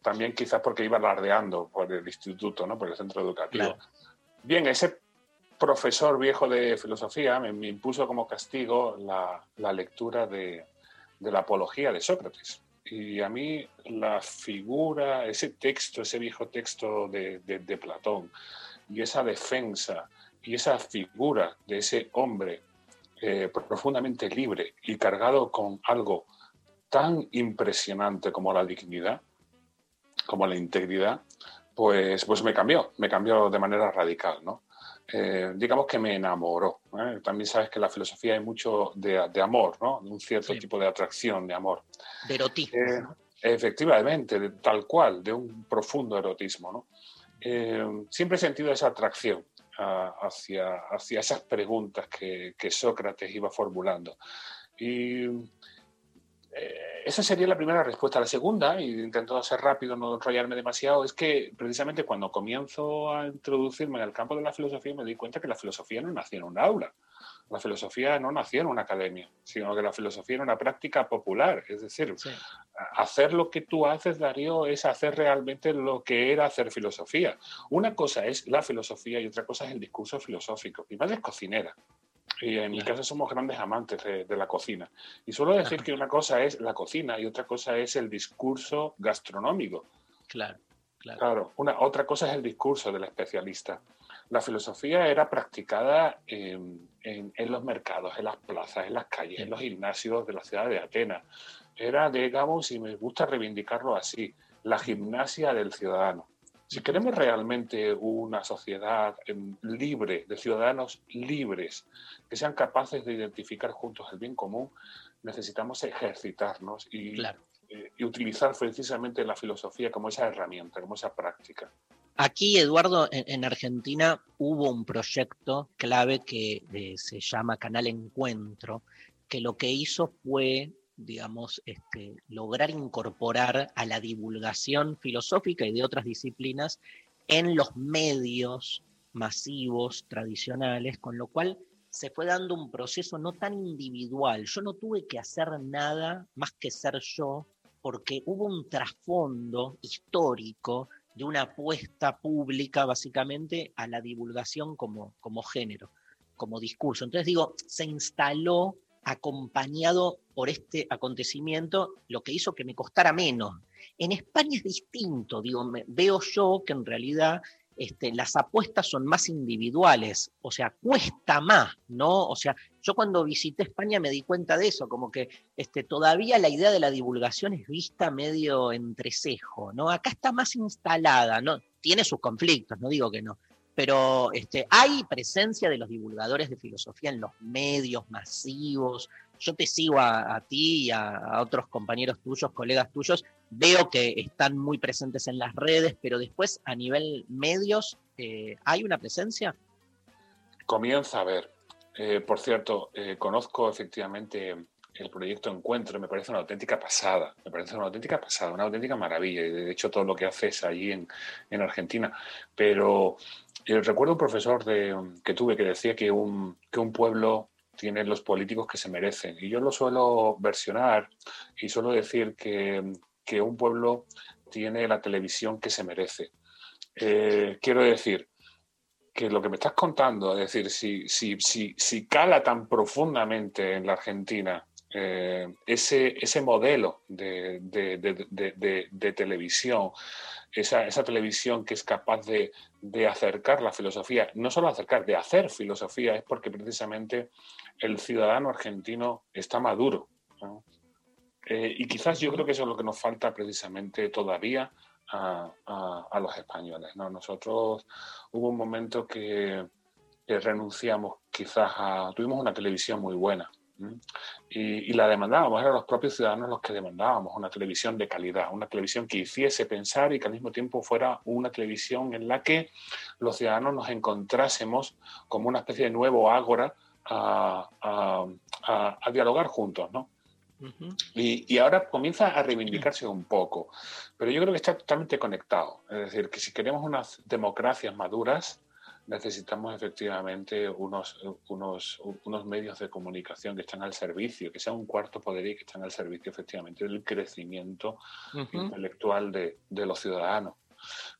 También quizás porque iba alardeando por el instituto, ¿no? por el centro educativo. Claro. Bien, ese profesor viejo de filosofía me, impuso como castigo la, lectura de, la apología de Sócrates. Y a mí la figura, ese texto, ese viejo texto de Platón, y esa defensa, y esa figura de ese hombre eh, profundamente libre y cargado con algo tan impresionante como la dignidad, como la integridad, pues, pues me cambió, me cambió de manera radical, ¿no? Eh, digamos que me enamoró. ¿eh? También sabes que en la filosofía hay mucho de, de amor, ¿no? De un cierto Sí. tipo de atracción, de amor. De erotismo. Eh, efectivamente, de- tal cual, de un profundo erotismo, ¿no? Eh, siempre he sentido esa atracción ah, hacia, hacia esas preguntas que, que Sócrates iba formulando. Y eh, esa sería la primera respuesta. La segunda, y intento ser rápido, no enrollarme demasiado, es que precisamente cuando comienzo a introducirme en el campo de la filosofía me di cuenta que la filosofía no nació en un aula. La filosofía no nació en una academia, sino que la filosofía era una práctica popular. Es decir, hacer lo que tú haces, Darío, es hacer realmente lo que era hacer filosofía. Una cosa es la filosofía y otra cosa es el discurso filosófico. Mi madre es cocinera. Y en mi casa somos grandes amantes de, de la cocina. Y suelo decir que una cosa es la cocina y otra cosa es el discurso gastronómico. Claro, claro. Claro, una, otra cosa es el discurso del especialista. La filosofía era practicada en, en- en los mercados, en las plazas, en las calles, en los gimnasios de la ciudad de Atenas. Era, digamos, y me gusta reivindicarlo así, la gimnasia del ciudadano. Si queremos realmente una sociedad em, libre, de ciudadanos libres, que sean capaces de identificar juntos el bien común, necesitamos ejercitarnos y, eh, y utilizar precisamente la filosofía como esa herramienta, como esa práctica. Aquí, Eduardo, en, en Argentina hubo un proyecto clave que eh, se llama Canal Encuentro, que lo que hizo fue, digamos, este, lograr incorporar a la divulgación filosófica y de otras disciplinas en los medios masivos tradicionales, con lo cual se fue dando un proceso no tan individual. Yo no tuve que hacer nada más que ser yo, porque hubo un trasfondo histórico de una apuesta pública básicamente a la divulgación como, como género, como discurso. Entonces digo, se instaló acompañado por este acontecimiento, lo que hizo que me costara menos. En España es distinto, digo, veo yo que en realidad este, las apuestas son más individuales, o sea, cuesta más, ¿no? O sea, yo cuando visité España me di cuenta de eso, como que este, todavía la idea de la divulgación es vista medio entrecejo, ¿no? Acá está más instalada, ¿no? Tiene sus conflictos, no digo que no, pero este, hay presencia de los divulgadores de filosofía en los medios masivos. Yo te sigo a, ti y a, a otros compañeros tuyos, colegas tuyos, veo que están muy presentes en las redes, pero después a nivel medios, eh, ¿hay una presencia? Comienza a ver. Eh, por cierto, eh, conozco efectivamente el proyecto Encuentro, me parece una auténtica pasada, me parece una auténtica pasada, una auténtica maravilla, y de hecho todo lo que haces allí en, en Argentina. Pero eh, recuerdo un profesor de, que tuve que decía que un, que un pueblo tiene los políticos que se merecen, y yo lo suelo versionar y suelo decir que, que un pueblo tiene la televisión que se merece. Eh, quiero decir, que lo que me estás contando, es decir, si, si, si, si cala tan profundamente en la Argentina eh, ese, ese modelo de, de, de, televisión, esa, esa televisión que es capaz de, acercar la filosofía, no solo acercar, de hacer filosofía, es porque precisamente el ciudadano argentino está maduro. Eh, y quizás yo creo que eso es lo que nos falta precisamente todavía a, a- los españoles. ¿no? Nosotros hubo un momento que, que renunciamos quizás. Tuvimos una televisión muy buena. Y, y la demandábamos, eran los propios ciudadanos los que demandábamos una televisión de calidad, una televisión que hiciese pensar y que al mismo tiempo fuera una televisión en la que los ciudadanos nos encontrásemos como una especie de nuevo ágora a, a- a- a dialogar juntos, ¿no? Y, y ahora comienza a reivindicarse un poco, pero yo creo que está totalmente conectado. Es decir, que si queremos unas democracias maduras, necesitamos efectivamente unos, unos, unos medios de comunicación que estén al servicio, que sea un cuarto poder y que estén al servicio efectivamente del crecimiento intelectual de, de los ciudadanos.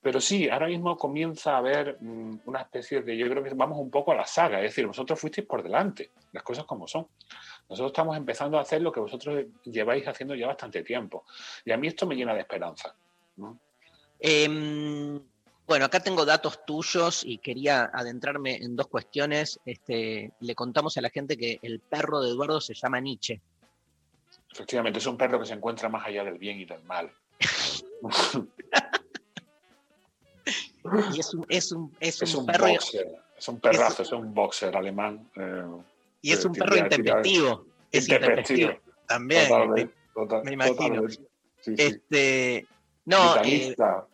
Pero sí, ahora mismo comienza a haber mm, una especie de, yo creo que vamos un poco a la saga, es decir, vosotros fuisteis por delante, las cosas como son. Nosotros estamos empezando a hacer lo que vosotros lleváis haciendo ya bastante tiempo. Y a mí esto me llena de esperanza. ¿no? Em, bueno, acá tengo datos tuyos y quería adentrarme en dos cuestiones. Este, le contamos a la gente que el perro de Eduardo se llama Nietzsche. Efectivamente, es un perro que se encuentra más allá del bien y del mal. <laughs> Y es un, es un, es Es un un perro, boxer, es un perrazo, es un boxer alemán. eh, y es un perro intempestivo. Es Intempestivo. También. Totalmente, total- me imagino. totalmente. Sí, sí. Este, no, eh. Claro.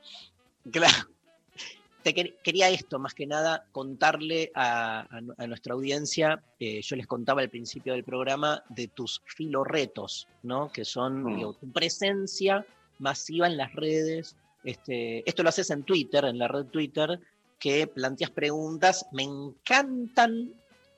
Te quer- quería esto, más que nada, contarle a, a nu- a nuestra audiencia, eh, yo les contaba al principio del programa, de tus filoretos, ¿no? Que son Mm. digo, tu presencia masiva en las redes. Este, esto lo haces en Twitter, en la red Twitter, que planteas preguntas. Me encantan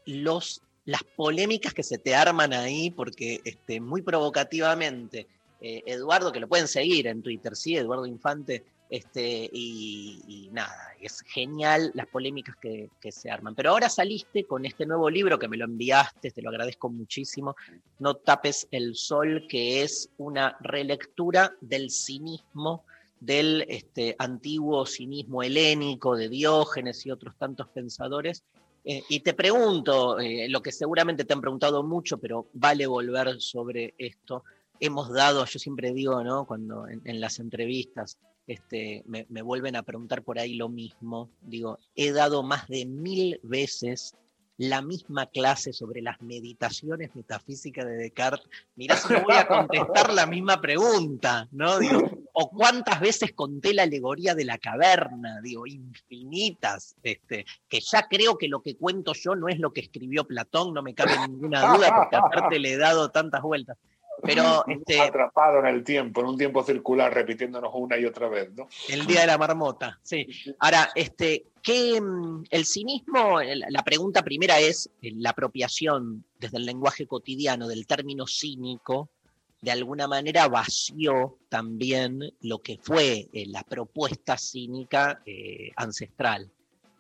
los, las polémicas que se te arman ahí, porque este, muy provocativamente, eh, Eduardo, que lo pueden seguir en Twitter, sí, Eduardo Infante, este, y, y nada, es genial las polémicas que, se arman. Pero ahora saliste con este nuevo libro que me lo enviaste, te lo agradezco muchísimo, No tapes el sol, que es una relectura del cinismo, del este, antiguo cinismo helénico de Diógenes y otros tantos pensadores. Eh, y te pregunto, eh, lo que seguramente te han preguntado mucho, pero vale volver sobre esto. Hemos dado, yo siempre digo, ¿no? Cuando en las entrevistas este, me, vuelven a preguntar por ahí lo mismo, digo, he dado más de mil veces la misma clase sobre las meditaciones metafísicas de Descartes. Mirá si voy a contestar la misma pregunta, ¿no? Digo, o cuántas veces conté la alegoría de la caverna, digo, infinitas, este, que ya creo que lo que cuento yo no es lo que escribió Platón, no me cabe ninguna duda, porque aparte le he dado tantas vueltas. Pero <laughs> este, Atrapado en el tiempo, en un tiempo circular, repitiéndonos una y otra vez, ¿no? El día de la marmota, sí. Ahora, este, ¿qué, mm, el cinismo, el- la pregunta primera es eh, la apropiación desde el lenguaje cotidiano del término cínico, de alguna manera vació también lo que fue eh, la propuesta cínica eh, ancestral.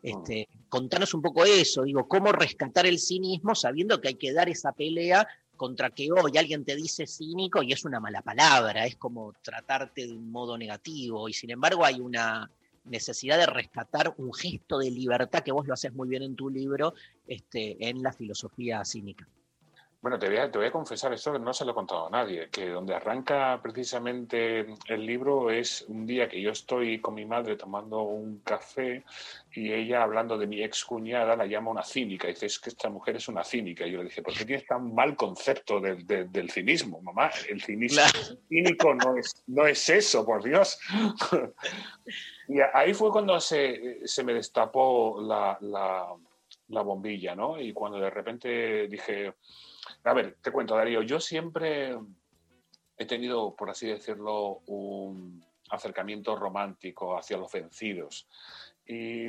Este, contanos un poco eso, digo, cómo rescatar el cinismo sabiendo que hay que dar esa pelea contra que hoy alguien te dice cínico y es una mala palabra, es como tratarte de un modo negativo y sin embargo hay una necesidad de rescatar un gesto de libertad que vos lo haces muy bien en tu libro este, en la filosofía cínica. Bueno, te voy, a, te voy a confesar esto que no se lo he contado a nadie, que donde arranca precisamente el libro es un día que yo estoy con mi madre tomando un café y ella hablando de mi ex cuñada la llama una cínica, y dice, es que esta mujer es una cínica. Y yo le dije, ¿por qué tienes tan mal concepto del, del- del cinismo, mamá? El cinismo cínico no es, no es eso, por Dios. y ahí fue cuando se, se me destapó la, la- la bombilla, ¿no? Y cuando de repente dije, a ver, te cuento, Darío, yo siempre he tenido, por así decirlo, un acercamiento romántico hacia los vencidos. Y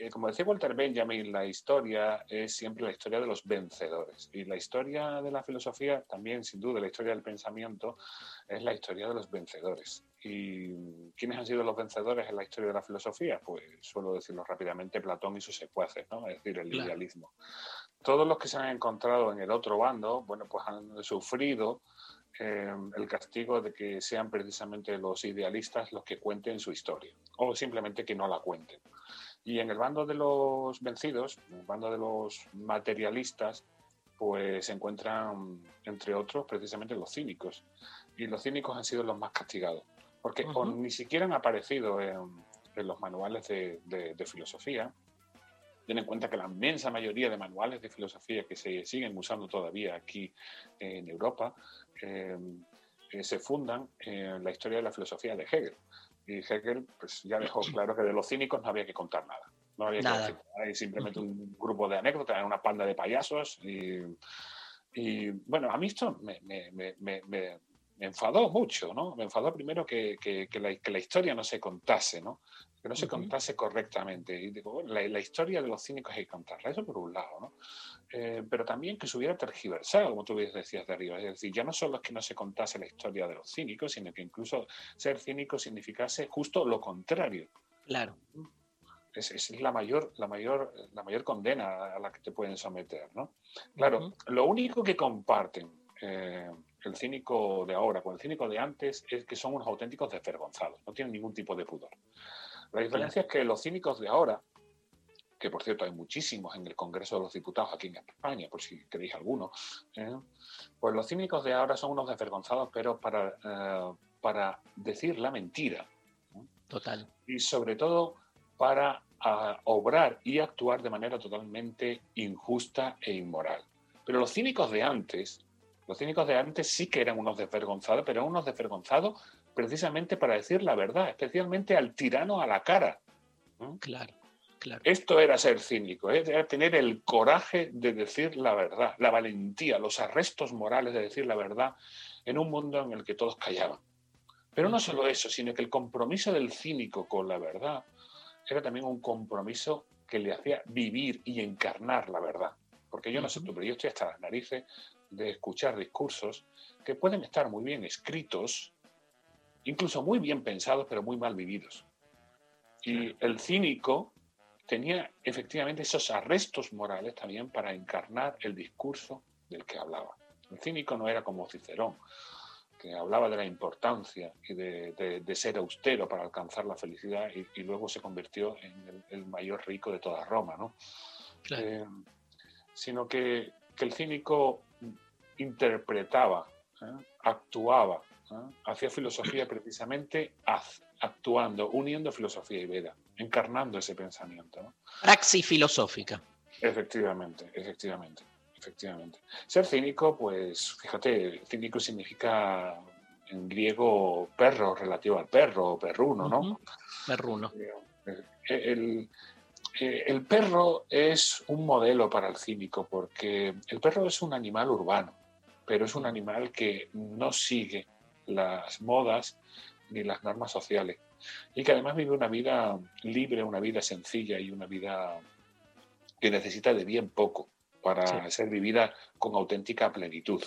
eh, como decía Walter Benjamin, la historia es siempre la historia de los vencedores. Y la historia de la filosofía, también sin duda, la historia del pensamiento, es la historia de los vencedores. ¿Y quiénes han sido los vencedores en la historia de la filosofía? Pues suelo decirlo rápidamente, Platón y sus secuaces, ¿no? es decir, el Claro. idealismo. Todos los que se han encontrado en el otro bando, bueno, pues han sufrido eh, el castigo de que sean precisamente los idealistas los que cuenten su historia, o simplemente que no la cuenten. Y en el bando de los vencidos, en el bando de los materialistas, pues se encuentran, entre otros, precisamente los cínicos. Y los cínicos han sido los más castigados, porque o ni siquiera han aparecido en, en los manuales de, de- de filosofía. Ten en cuenta que la inmensa mayoría de manuales de filosofía que se siguen usando todavía aquí en Europa eh, eh, se fundan en la historia de la filosofía de Hegel. Y Hegel pues, ya dejó <clears throat> claro que de los cínicos no había que contar nada. No había Nada. que decir nada. Simplemente un grupo de anécdotas, una panda de payasos. Y, y, bueno, a mí esto me, me- me- me- me- me enfadó mucho, ¿no? Me enfadó primero que, que- que la, que la historia no se contase, ¿no? Que no se contase correctamente. Y digo, bueno, la, la historia de los cínicos hay que contarla, eso por un lado, ¿no? Eh, pero también que se hubiera tergiversado, como tú decías de arriba. Es decir, ya no solo es que no se contase la historia de los cínicos, sino que incluso ser cínico significase justo lo contrario. Claro. Es, es la, mayor, la, mayor, la mayor condena a la que te pueden someter, ¿no? Claro, lo único que comparten eh, el cínico de ahora con el cínico de antes es que son unos auténticos desvergonzados, no tienen ningún tipo de pudor. La diferencia es que los cínicos de ahora, que por cierto hay muchísimos en el Congreso de los Diputados aquí en España, por si queréis alguno, ¿eh? pues los cínicos de ahora son unos desvergonzados, pero para, eh, para decir la mentira Total. y sobre todo para ah, obrar y actuar de manera totalmente injusta e inmoral. Pero los cínicos de antes, los cínicos de antes sí que eran unos desvergonzados, pero unos desvergonzados precisamente para decir la verdad, especialmente al tirano a la cara. Claro, claro. Esto era ser cínico, ¿eh? era tener el coraje de decir la verdad, la valentía, los arrestos morales de decir la verdad en un mundo en el que todos callaban. Pero no solo eso, sino que el compromiso del cínico con la verdad era también un compromiso que le hacía vivir y encarnar la verdad. Porque yo no sé tú, pero yo estoy hasta las narices de escuchar discursos que pueden estar muy bien escritos, incluso muy bien pensados, pero muy mal vividos. Y el cínico tenía efectivamente esos arrestos morales también para encarnar el discurso del que hablaba. El cínico no era como Cicerón, que hablaba de la importancia y de, de- de ser austero para alcanzar la felicidad y, y luego se convirtió en el, el mayor rico de toda Roma, ¿no? Eh, sino que, que el cínico interpretaba, ¿eh? actuaba, ¿eh? hacía filosofía precisamente haz- actuando, uniendo filosofía y veda, encarnando ese pensamiento. ¿no? Praxis filosófica. Efectivamente, efectivamente, efectivamente. Ser cínico, pues fíjate, cínico significa en griego perro, relativo al perro, o perruno, ¿no? Perruno. El, eh, el perro es un modelo para el cínico porque el perro es un animal urbano. pero es un animal que no sigue las modas ni las normas sociales y que además vive una vida libre, una vida sencilla y una vida que necesita de bien poco para ser vivida con auténtica plenitud.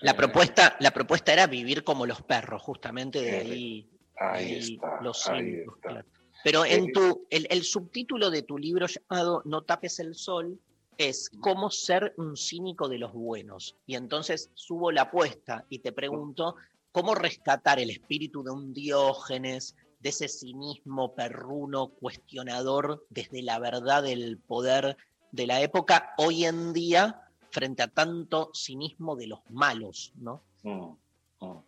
La propuesta, la propuesta era vivir como los perros, justamente de Eh, ahí, ahí de está, los ahí cínicos, está. claro. Pero en Eh, tu, el, el subtítulo de tu libro llamado No tapes el sol es cómo ser un cínico de los buenos. Y entonces subo la apuesta y te pregunto cómo rescatar el espíritu de un Diógenes, de ese cinismo perruno, cuestionador desde la verdad del poder de la época hoy en día frente a tanto cinismo de los malos, ¿no? Mm, mm.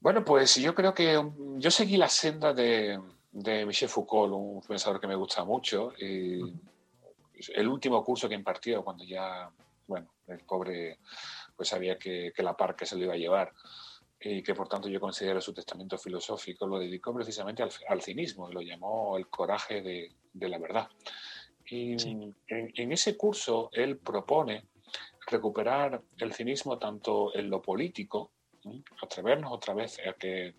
Bueno, pues yo creo que mm, yo seguí la senda de, de Michel Foucault, un pensador que me gusta mucho. y el último curso que impartió, cuando ya, bueno, el pobre pues sabía que, que la parca se lo iba a llevar y que por tanto yo considero su testamento filosófico, lo dedicó precisamente al, al cinismo y lo llamó el coraje de, de la verdad. Y en, en ese curso él propone recuperar el cinismo tanto en lo político, ¿sí? atrevernos otra vez a que,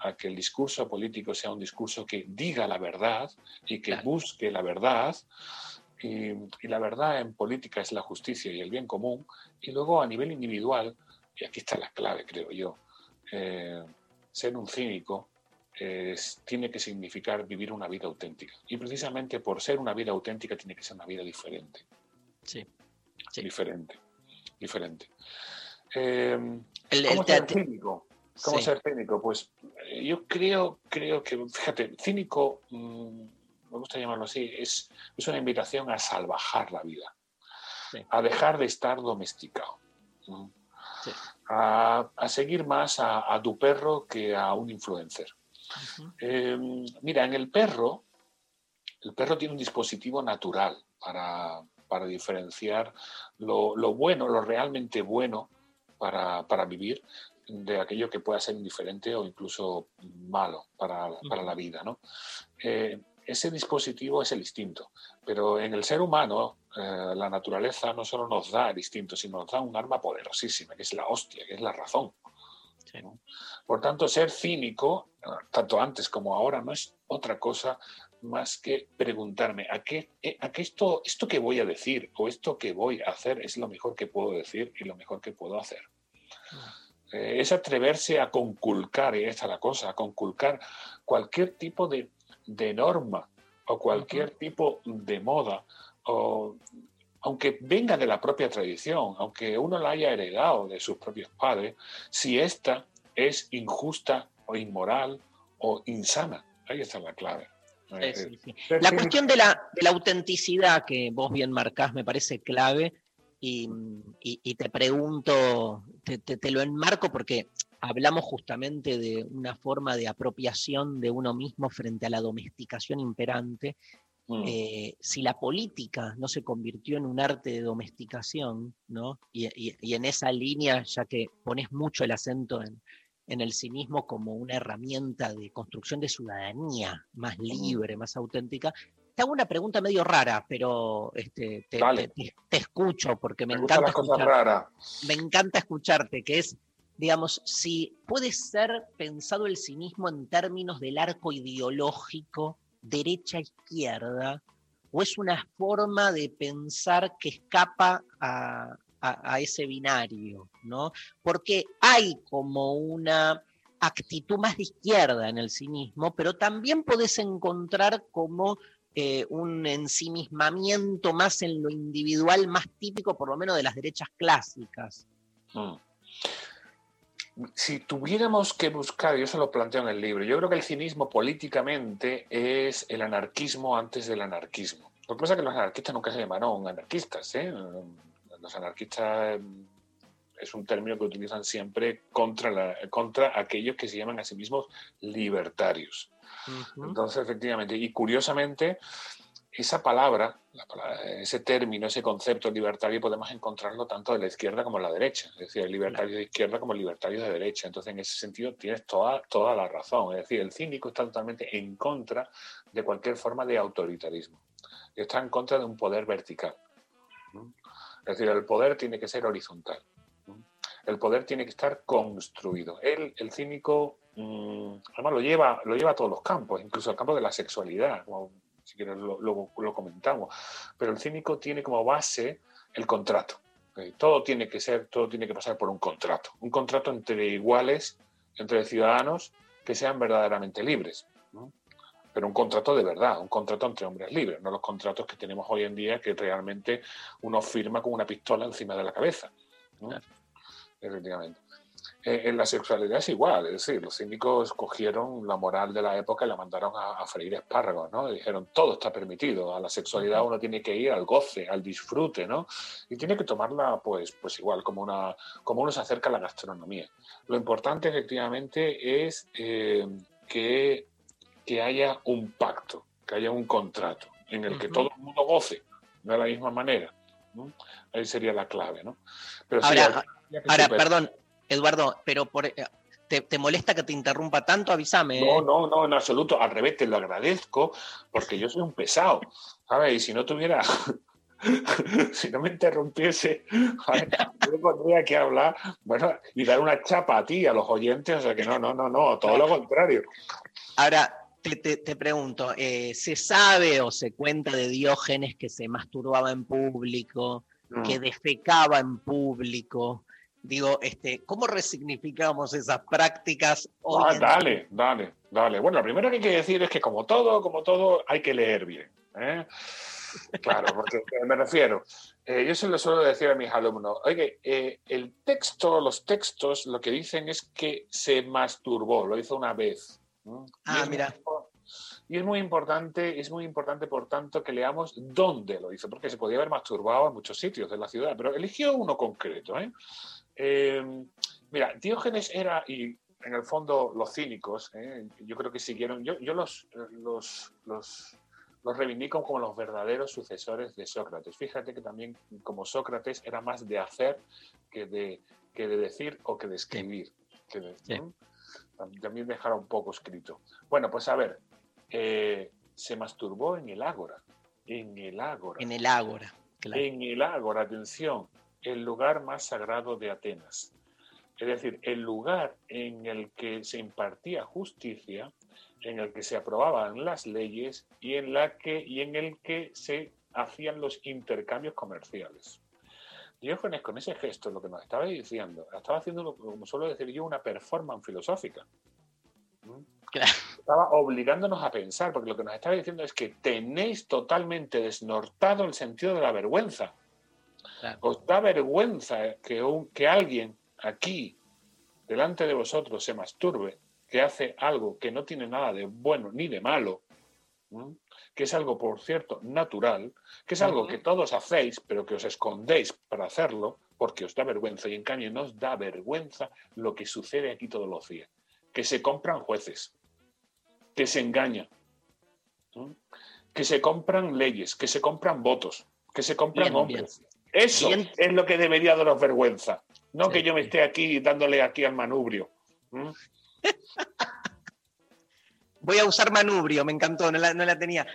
a que el discurso político sea un discurso que diga la verdad y que busque la verdad. Y, y la verdad en política es la justicia y el bien común. Y luego a nivel individual, y aquí está la clave, creo yo, eh, ser un cínico es- tiene que significar vivir una vida auténtica. Y precisamente por ser una vida auténtica tiene que ser una vida diferente. Sí. Diferente. Diferente. Eh, El- ¿Cómo el ser cínico? ¿Cómo Sí. ser cínico? Pues eh, yo creo, creo que, fíjate, cínico, mm, me gusta llamarlo así, es, es una invitación a salvajar la vida, a dejar de estar domesticado, ¿no? a, a seguir más a, a tu perro que a un influencer. Eh, mira, en el perro, el perro tiene un dispositivo natural para, para diferenciar lo, lo bueno, lo realmente bueno para, para vivir de aquello que pueda ser indiferente o incluso malo para, para la vida. ¿no? Eh, ese dispositivo es el instinto, pero en el ser humano eh, la naturaleza no solo nos da el instinto, sino nos da un arma poderosísima, que es la hostia, que es la razón. ¿no? Por tanto, ser cínico, eh, tanto antes como ahora, no es otra cosa más que preguntarme a qué, eh, a qué esto, esto que voy a decir o esto que voy a hacer es lo mejor que puedo decir y lo mejor que puedo hacer. Eh, es atreverse a conculcar, y esta es la cosa, a conculcar cualquier tipo de, de norma o cualquier tipo de moda, o, aunque venga de la propia tradición, aunque uno la haya heredado de sus propios padres, si esta es injusta o inmoral o insana. Ahí está la clave. Eh, Sí, sí, sí. ser La cuestión de la, de la autenticidad que vos bien marcás me parece clave y, y- y te pregunto, te, te- te lo enmarco porque hablamos justamente de una forma de apropiación de uno mismo frente a la domesticación imperante. Mm. Eh, si la política no se convirtió en un arte de domesticación, ¿no? y, y- y en esa línea, ya que pones mucho el acento en, en el cinismo como una herramienta de construcción de ciudadanía más libre, más auténtica. Te hago una pregunta medio rara, pero este, te, escucho porque me, Me encanta raras. Me encanta escucharte, que es, digamos, si puede ser pensado el cinismo en términos del arco ideológico derecha-izquierda, o es una forma de pensar que escapa a, ese binario, ¿no? Porque hay como una actitud más de izquierda en el cinismo, pero también podés encontrar como eh, un ensimismamiento más en lo individual, más típico por lo menos de las derechas clásicas. Mm. Si tuviéramos que buscar, yo se lo planteo en el libro, yo creo que el cinismo políticamente es el anarquismo antes del anarquismo. Lo que pasa es que los anarquistas nunca se llamaron anarquistas. ¿eh? Los anarquistas es un término que utilizan siempre contra, la- contra aquellos que se llaman a sí mismos libertarios. Entonces, efectivamente, y curiosamente, esa palabra, la palabra- ese término, ese concepto libertario, podemos encontrarlo tanto de la izquierda como de la derecha. Es decir, el libertario de izquierda como el libertario de derecha. Entonces, en ese sentido, tienes toda, toda la razón. Es decir, el cínico está totalmente en contra de cualquier forma de autoritarismo. Está en contra de un poder vertical. Es decir, el poder tiene que ser horizontal. El poder tiene que estar construido. Él, el cínico, mm, además lo lleva, lo lleva a todos los campos, incluso al campo de la sexualidad, como si quieres lo, lo- lo comentamos. Pero el cínico tiene como base el contrato. Todo tiene que ser, todo tiene que pasar por un contrato. Un contrato entre iguales, entre ciudadanos que sean verdaderamente libres. ¿no? Pero un contrato de verdad, un contrato entre hombres libres, no los contratos que tenemos hoy en día que realmente uno firma con una pistola encima de la cabeza. ¿no? Efectivamente. Eh, en la sexualidad es igual, es decir, los cínicos cogieron la moral de la época y la mandaron a, a freír espárragos, ¿no? Y dijeron, todo está permitido, a la sexualidad uno tiene que ir al goce, al disfrute, ¿no? Y tiene que tomarla, pues, pues igual, como, una, como uno se acerca a la gastronomía. Lo importante, efectivamente, es eh, que, que haya un pacto, que haya un contrato en el que Ujú. todo el mundo goce de la misma manera. ¿no? Ahí sería la clave, ¿no? Pero sí, Ahora, ahora perdón, Eduardo, pero por, eh, ¿te, te molesta que te interrumpa tanto? Avísame. No, ¿eh? no, no, en absoluto. Al revés, te lo agradezco porque yo soy un pesado, ¿sabes? Y si no tuviera, <laughs> si no me interrumpiese, ¿sabes? yo pondría que hablar, bueno, y dar una chapa a ti, a los oyentes, o sea que no, no, no, no, todo lo contrario. Ahora, te, te- te pregunto, eh, ¿se sabe o se cuenta de Diógenes que se masturbaba en público, que defecaba en público? Digo, este, ¿cómo resignificamos esas prácticas hoy Ah, dale, dale, dale. Bueno, lo primero que hay que decir es que como todo, como todo, hay que leer bien. ¿eh? Claro, porque <laughs> me refiero, eh, yo se lo suelo decir a mis alumnos, oye, eh, el texto, los textos, lo que dicen es que se masturbó, lo hizo una vez. Ah, mira. muy- y es muy importante, es muy importante, por tanto, que leamos dónde lo hizo, porque se podía haber masturbado en muchos sitios de la ciudad, pero eligió uno concreto. ¿eh? Eh, mira, Diógenes era, y en el fondo los cínicos, ¿eh? yo creo que siguieron, yo, yo los, los, los, los reivindico como los verdaderos sucesores de Sócrates. Fíjate que también como Sócrates era más de hacer que de, que de decir o que de escribir. que de-. Tam- También dejar un poco escrito. Bueno, pues a ver, eh, se masturbó en el ágora. En el ágora. En el ágora. claro. En el ágora, atención, el lugar más sagrado de Atenas. Es decir, el lugar en el que se impartía justicia, en el que se aprobaban las leyes y en, la que, y en el que se hacían los intercambios comerciales. Diógenes con ese gesto lo que nos estaba diciendo, estaba haciendo, como suelo decir yo, una performance filosófica. Estaba obligándonos a pensar, porque lo que nos estaba diciendo es que tenéis totalmente desnortado el sentido de la vergüenza. Os da vergüenza que, un- que alguien aquí, delante de vosotros, se masturbe, que hace algo que no tiene nada de bueno ni de malo, ¿m? que es algo, por cierto, natural, que es algo que todos hacéis, pero que os escondéis para hacerlo, porque os da vergüenza, y en cambio no os da vergüenza lo que sucede aquí todos los días, que se compran jueces, que se engañan, ¿m? que se compran leyes, que se compran votos, que se compran Bien, hombres. Eso Bien. es lo que debería daros vergüenza. No Sí, que yo me esté aquí dándole aquí al manubrio. Voy a usar manubrio, me encantó, no la, no la tenía.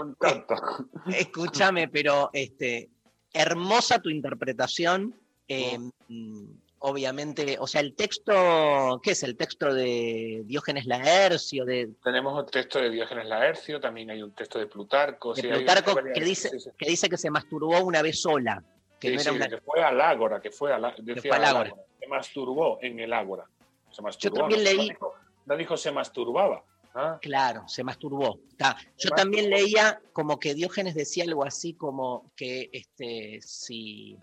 Escúchame, <laughs> pero este, hermosa tu interpretación. eh, mm, obviamente, o sea, el texto, ¿qué es el texto de Diógenes Laercio? De, Tenemos un texto de Diógenes Laercio, también hay un texto de Plutarco. de sí, hay Plutarco varias- que dice, sí. que dice que se masturbó una vez sola. Que Sí, no era sí, una- que fue al ágora, que fue, a la, decía fue al al ágora. ágora. Se masturbó en el ágora. Se masturbó. también no, leí- No dijo, no dijo se masturbaba. ¿ah? Claro, se masturbó. Está. Yo Se también masturbó. leía como que Diógenes decía algo así como que este, si,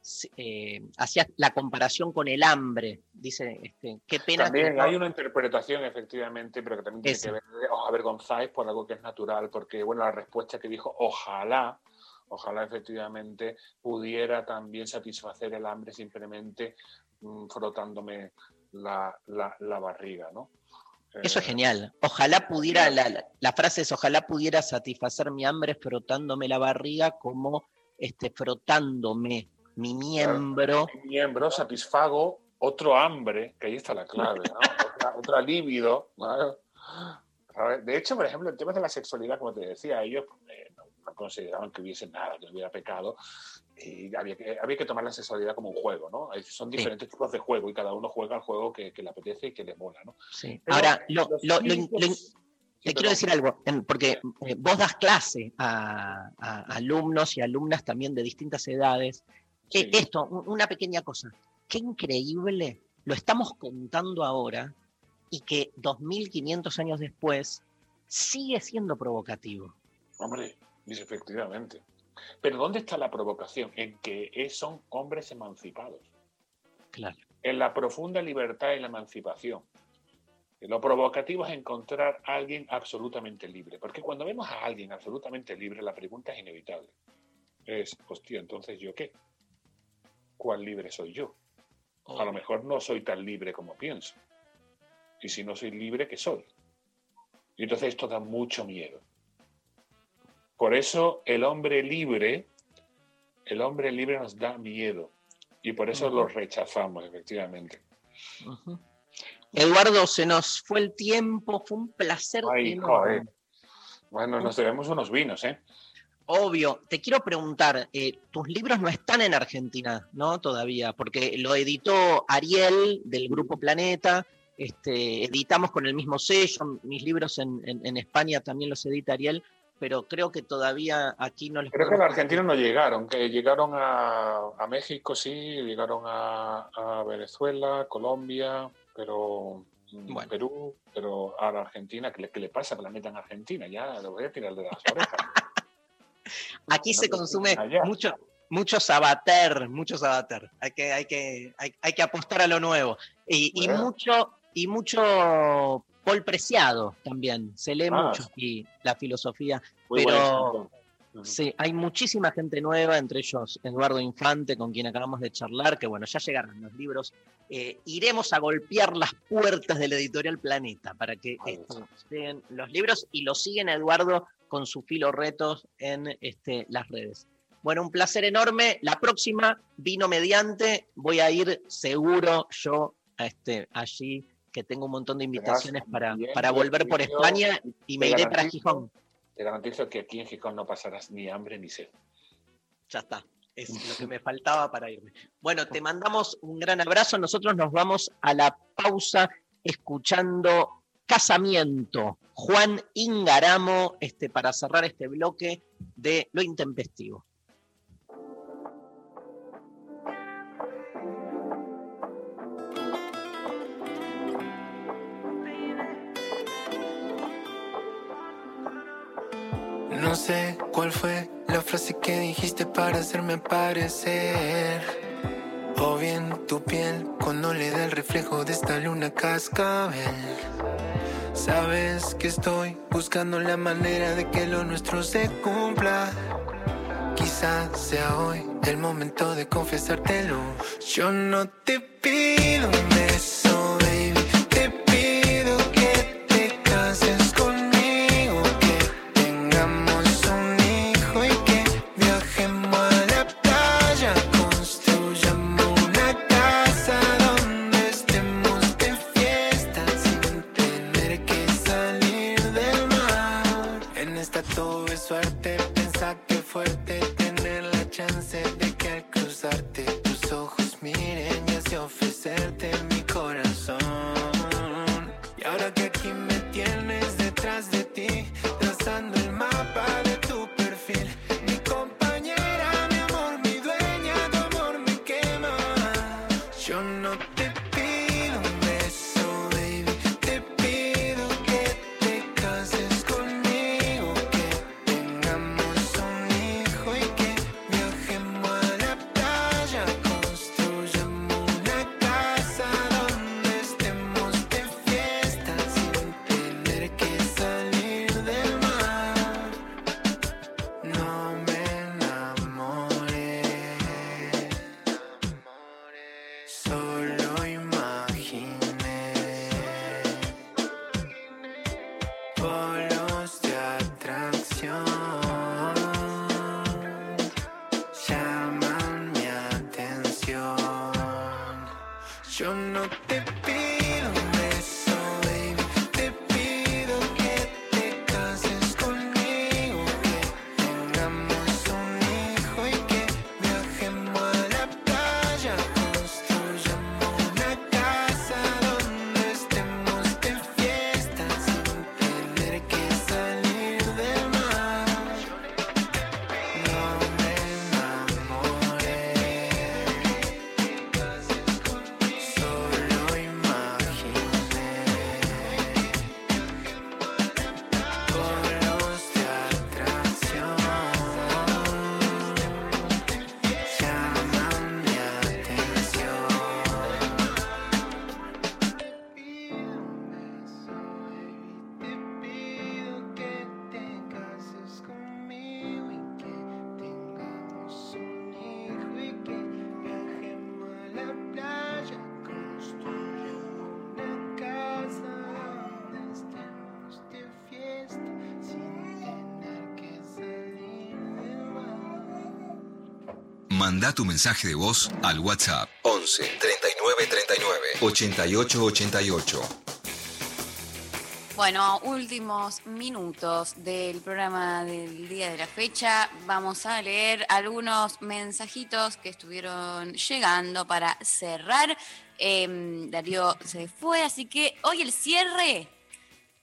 si, eh, hacía la comparación con el hambre. Dice, este, qué pena. que También hay una interpretación, efectivamente, pero que también tiene Esa. que ver, os avergonzáis por algo que es natural, porque, bueno, la respuesta que dijo, ojalá, ojalá efectivamente pudiera también satisfacer el hambre simplemente mm, frotándome la, la- la barriga, ¿no? Eso es Eh, genial. Ojalá pudiera, la, la- frase es, ojalá pudiera satisfacer mi hambre frotándome la barriga como este, frotándome mi miembro. mi miembro, satisfago otro hambre, que ahí está la clave, ¿no? <laughs> otra, otra libido. ¿no? De hecho, por ejemplo, en temas de la sexualidad, como te decía, ellos eh, no, no consideraban que hubiese nada, que hubiera pecado y había que, había que tomar la sexualidad como un juego, ¿no? Son diferentes tipos de juego y cada uno juega el juego que, que le apetece y que le mola, ¿no? Sí. Pero Ahora, lo, lo- Sí, te quiero decir algo, porque eh, vos das clase a, a alumnos y alumnas también de distintas edades. Esto, un- una pequeña cosa. Qué increíble, lo estamos contando ahora y que 2500 años después sigue siendo provocativo. Hombre, dice efectivamente. Pero ¿dónde está la provocación? En que son hombres emancipados. Claro. En la profunda libertad y la emancipación. Lo provocativo es encontrar a alguien absolutamente libre. Porque cuando vemos a alguien absolutamente libre, la pregunta es inevitable. Es, hostia, entonces yo qué? ¿Cuál libre soy yo? A lo mejor no soy tan libre como pienso. Y si no soy libre, ¿qué soy? Y entonces esto da mucho miedo. Por eso el hombre libre, el hombre libre nos da miedo. Y por eso Ujú. lo rechazamos, efectivamente. Eduardo, se nos fue el tiempo, fue un placer. Ay, joder. Bueno, nos debemos unos vinos, ¿eh? Obvio, te quiero preguntar, eh, tus libros no están en Argentina, ¿no? Todavía, porque lo editó Ariel del Grupo Planeta, este, editamos con el mismo sello, mis libros en, en- en España también los edita Ariel, pero creo que todavía aquí no les Creo que en podemos- Argentina no llegaron, que llegaron a, a México, sí, llegaron a, a Venezuela, Colombia, pero mm, Perú, pero a la Argentina, ¿qué le, qué le pasa a Planeta en Argentina? Ya lo voy a tirar de las orejas. <laughs> Aquí se No consume allá. mucho, mucho sabater, mucho sabater. Hay que, hay que, hay, hay que apostar a lo nuevo. Y, y Bueno. mucho, y mucho Paul Preciado también. Se lee Ah, mucho aquí la filosofía. Pero sí, hay muchísima gente nueva, entre ellos Eduardo Infante, con quien acabamos de charlar, que bueno, ya llegaron los libros. Eh, iremos a golpear las puertas de la editorial Planeta para que esto lleguen los libros y lo siguen a Eduardo con su filo retos en este, las redes. Bueno, un placer enorme. La próxima, vino mediante, voy a ir seguro yo a este, allí, que tengo un montón de invitaciones para, bien para volver por España y me iré para Gijón. Te garantizo que aquí en Gijón no pasarás ni hambre ni sed. Ya está. Es lo que <laughs> me faltaba para irme. Bueno, te mandamos un gran abrazo. Nosotros nos vamos a la pausa escuchando Casamiento. Juan Ingaramo, este, para cerrar este bloque de lo intempestivo. Cuál fue la frase que dijiste para hacerme parecer. O bien tu piel cuando le da el reflejo de esta luna cascabel. Sabes que estoy buscando la manera de que lo nuestro se cumpla. Quizás sea hoy el momento de confesártelo. Yo no te pido un beso, Manda tu mensaje de voz al WhatsApp 11 39 39 88 88. Bueno, últimos minutos del programa del día de la fecha. Vamos a leer algunos mensajitos que estuvieron llegando para cerrar. Em, Darío se fue, así que hoy el cierre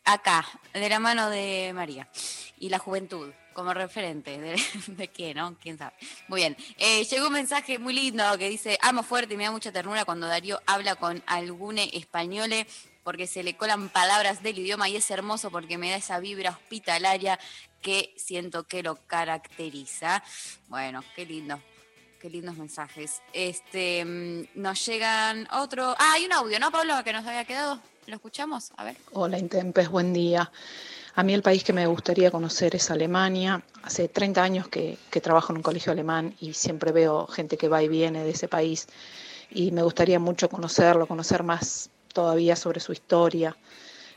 acá, de la mano de María y la juventud. Como referente, <laughs> ¿de, qué, no? ¿Quién sabe? Muy bien. Eh, llegó un mensaje muy lindo que dice, amo fuerte y me da mucha ternura cuando Darío habla con algún español porque se le colan palabras del idioma y es hermoso porque me da esa vibra hospitalaria que siento que lo caracteriza. Bueno, qué lindo. Qué lindos mensajes. Este, mm, nos llegan otro. Ah, hay un audio, ¿no, Pablo? Que nos había quedado. ¿Lo escuchamos? A ver. Hola Intempes, buen día. A mí el país que me gustaría conocer es Alemania. Hace 30 años que, trabajo en un colegio alemán y siempre veo gente que va y viene de ese país y me gustaría mucho conocerlo, conocer más todavía sobre su historia,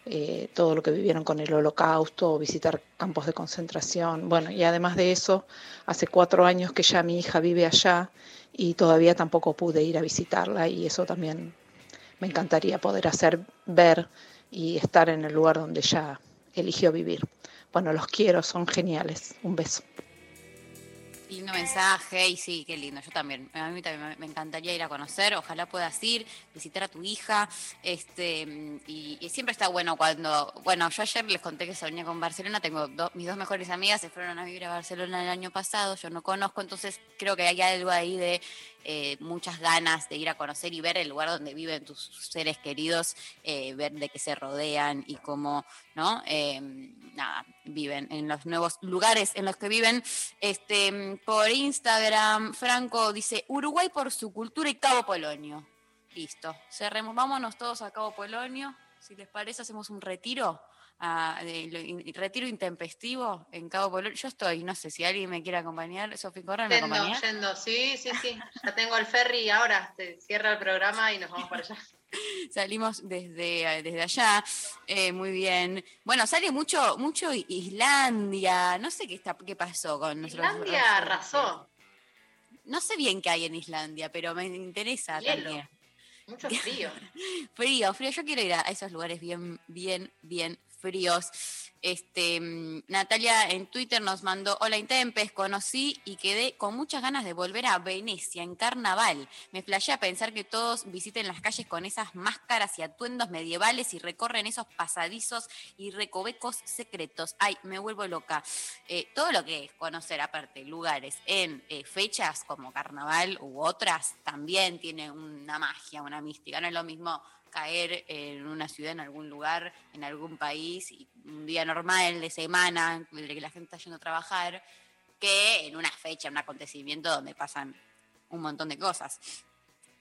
eh, todo lo que vivieron con el holocausto, visitar campos de concentración. Bueno, y además de eso, hace cuatro años que ya mi hija vive allá y todavía tampoco pude ir a visitarla y eso también me encantaría poder hacer ver y estar en el lugar donde eligió vivir. Bueno, los quiero, son geniales. Un beso. Lindo mensaje, y sí, qué lindo, yo también. A mí también me- encantaría ir a conocer, ojalá puedas ir, visitar a tu hija. Este, y, y siempre está bueno cuando. Bueno, yo ayer les conté que soñé con Barcelona, tengo do- mis dos mejores amigas se fueron a vivir a Barcelona el año pasado, yo no conozco, entonces creo que hay algo ahí de eh, muchas ganas de ir a conocer y ver el lugar donde viven tus seres queridos, eh, ver de qué se rodean y cómo, ¿no? Eh, nada, viven en los nuevos lugares en los que viven. Este, por Instagram, Franco dice, Uruguay por su cultura y Cabo Polonio. Listo, cerremos, vámonos todos a Cabo Polonio. Si les parece, hacemos un retiro. De- in- retiro intempestivo en Cabo Polonio. Yo estoy, no sé si alguien me quiere acompañar. Sofía Correa me Yendo, acompaña. yendo, sí, sí, sí. Ya tengo el ferry ahora, se cierra el programa y nos vamos para allá. <laughs> Salimos desde, desde allá, eh, muy bien. Bueno, sale mucho, mucho Islandia. No sé qué está, qué pasó con nosotros. Islandia arrasó. No sé bien qué hay en Islandia, pero me interesa Hielo. también. Mucho frío. <laughs> Frío, frío. Yo quiero ir a esos lugares bien, bien, bien fríos. Este, mm, Natalia en Twitter nos mandó, hola Intempes, conocí y quedé con muchas ganas de volver a Venecia en carnaval. Me flashé a pensar que todos visiten las calles con esas máscaras y atuendos medievales y recorren esos pasadizos y recovecos secretos. Ay, me vuelvo loca. Eh, todo lo que es conocer aparte lugares en eh, fechas como carnaval u otras también tiene una magia, una mística. No es lo mismo caer en una ciudad, en algún lugar, en algún país, un día normal de semana, en el que la gente está yendo a trabajar, que en una fecha, un acontecimiento donde pasan un montón de cosas.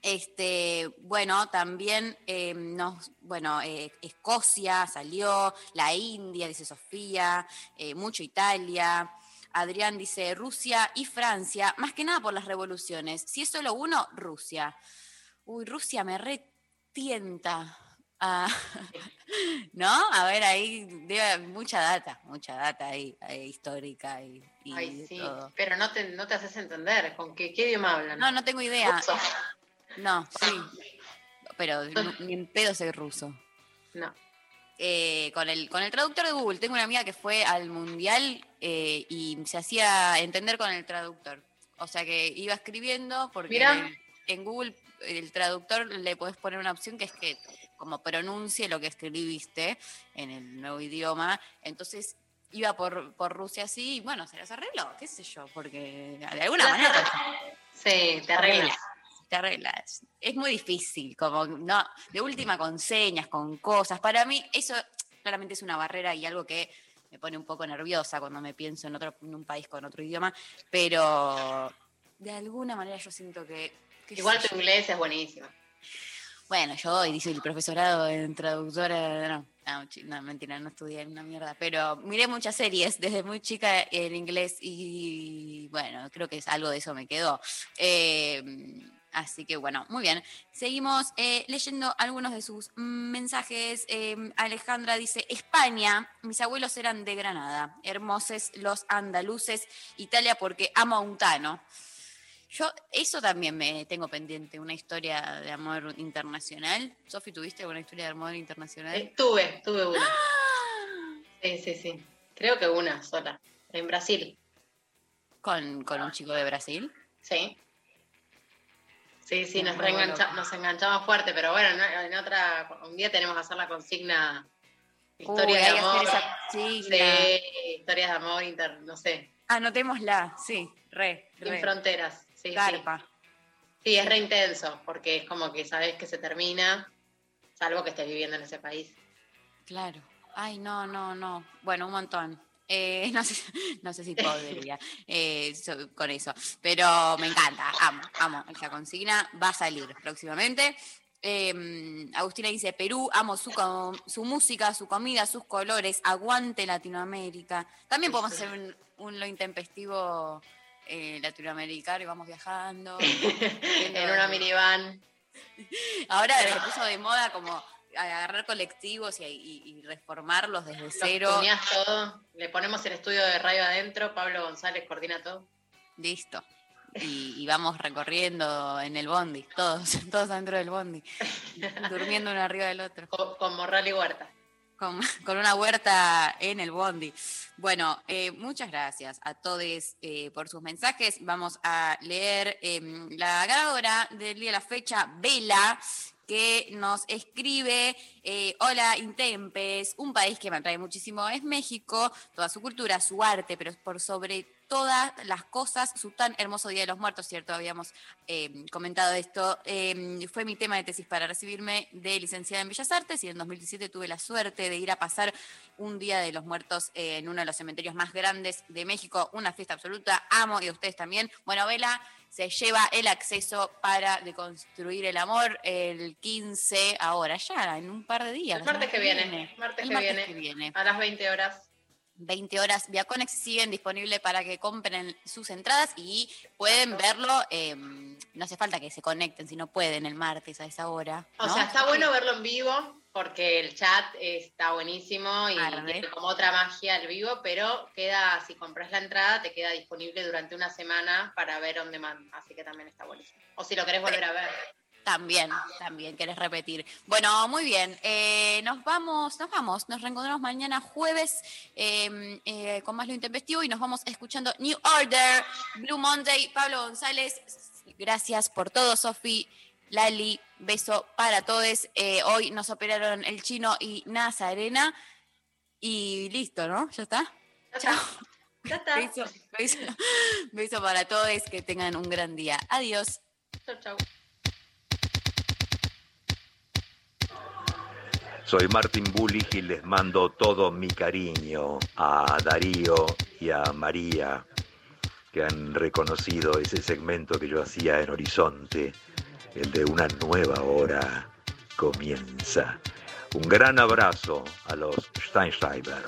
Este, bueno, también eh, nos, bueno, eh, Escocia salió, la India, dice Sofía, eh, mucho Italia. Adrián dice Rusia y Francia, más que nada por las revoluciones. Si es solo uno, Rusia. Uy, Rusia me <laughs> ¿No? A ver, ahí debe mucha data, mucha data ahí, ahí histórica y, y Ay, sí. todo. Pero no te, no te haces entender. ¿Con qué, qué idioma hablan? No, no tengo idea. Ruso. No, sí. Pero <laughs> ni en pedo soy ruso. No. Eh, con, el, con el traductor de Google. Tengo una amiga que fue al mundial eh, y se hacía entender con el traductor. O sea que iba escribiendo porque Mirá. en Google el traductor le podés poner una opción que es que como pronuncie lo que escribiste en el nuevo idioma. Entonces iba por, por Rusia así y bueno, se las arregló, qué sé yo, porque de alguna manera... Sí, te arreglas. Te arreglas. Es muy difícil, como, no, de última con señas, con cosas. Para mí, eso claramente es una barrera y algo que me pone un poco nerviosa cuando me pienso en otro, en un país con otro idioma, pero de alguna manera yo siento que. Igual tu inglés es buenísimo. Bueno, yo hoy dice el profesorado en traductora, no, no, no, mentira, no estudié una mierda, pero miré muchas series desde muy chica en inglés y bueno, creo que es algo de eso me quedó. Eh, así que bueno, muy bien. Seguimos eh, leyendo algunos de sus mensajes. Eh, Alejandra dice, España, mis abuelos eran de Granada, hermosos los andaluces, Italia porque amo a un tano. Yo, eso también me tengo pendiente, una historia de amor internacional. Sofi, ¿tuviste alguna historia de amor internacional? Eh, tuve, tuve una. Sí, sí, sí. Creo que una sola. En Brasil. ¿Con, con un chico de Brasil? Sí. Sí, sí, nos, loco. nos enganchamos fuerte, pero bueno, en, otra, un día tenemos que hacer la consigna historia de amor. Sí, historias de amor, inter, no sé, Anotémosla, sí, re, sin re. fronteras. Sí, sí. Garpa. Sí, es re intenso, porque es como que sabes que se termina, salvo que estés viviendo en ese país. Claro. Ay, no, no, no. Bueno, un montón. Eh, <laughs> no, sé, no sé si podría eh, so- con eso, pero me encanta, amo, amo. Esa consigna va a salir próximamente. Eh, Agustina dice, Perú, amo su, su música, su comida, sus colores, aguante Latinoamérica. También podemos hacer un, un lo intempestivo eh, latinoamericano y vamos viajando. <laughs> En una minivan. <laughs> Ahora se puso de moda como agarrar colectivos y, y- y reformarlos desde cero. Los tuneás todo, le ponemos el estudio de radio adentro, Pablo González coordina todo. Listo. Y, y vamos recorriendo en el bondi, todos, <laughs> todos dentro del bondi, durmiendo uno arriba del otro. Con, con morral y huerta. Con, <laughs> con una huerta en el bondi. Bueno, eh, muchas gracias a todos eh, por sus mensajes. Vamos a leer eh, la ganadora del día de la fecha, Vela, que nos escribe, eh, hola Intempes, un país que me atrae muchísimo es México, toda su cultura, su arte, pero por sobre todas las cosas, su tan hermoso Día de los Muertos, ¿cierto? Habíamos eh, comentado esto. eh, fue mi tema de tesis para recibirme de licenciada en Bellas Artes y en 2017 tuve la suerte de ir a pasar un Día de los Muertos eh, en uno de los cementerios más grandes de México, una fiesta absoluta, amo y a ustedes también. Bueno, Vela se lleva el acceso para deconstruir el amor el 15, ahora ya, en un par de días. El martes que semana viene. Martes, El que, martes viene, que viene. A las 20 horas. 20 horas. Viaconex siguen disponibles para que compren sus entradas y pueden verlo. eh, no hace falta que se conecten si no pueden el martes a esa hora. O sea, está bueno verlo en vivo porque el chat está buenísimo y tiene como otra magia el vivo, pero queda, si compras la entrada, te queda disponible durante una semana para ver on demand, así que también está buenísimo. O si lo querés volver a ver. También, también querés repetir. Bueno, muy bien. eh, nos vamos, nos vamos. Nos reencontramos mañana jueves eh, eh, con más lo intempestivo y nos vamos escuchando New Order, Blue Monday, Pablo González. Gracias por todo, Sofi. Lali, beso para todos. Eh, hoy nos operaron el chino y Nazarena. Y listo, ¿no? ¿Ya está? Chao. Ya está. Beso, beso, beso para todos. Que tengan un gran día. Adiós. Chau, chau. Soy Martin Bullich y les mando todo mi cariño a Darío y a María, que han reconocido ese segmento que yo hacía en Horizonte, el de una nueva hora comienza. Un gran abrazo a los Steinschreiber.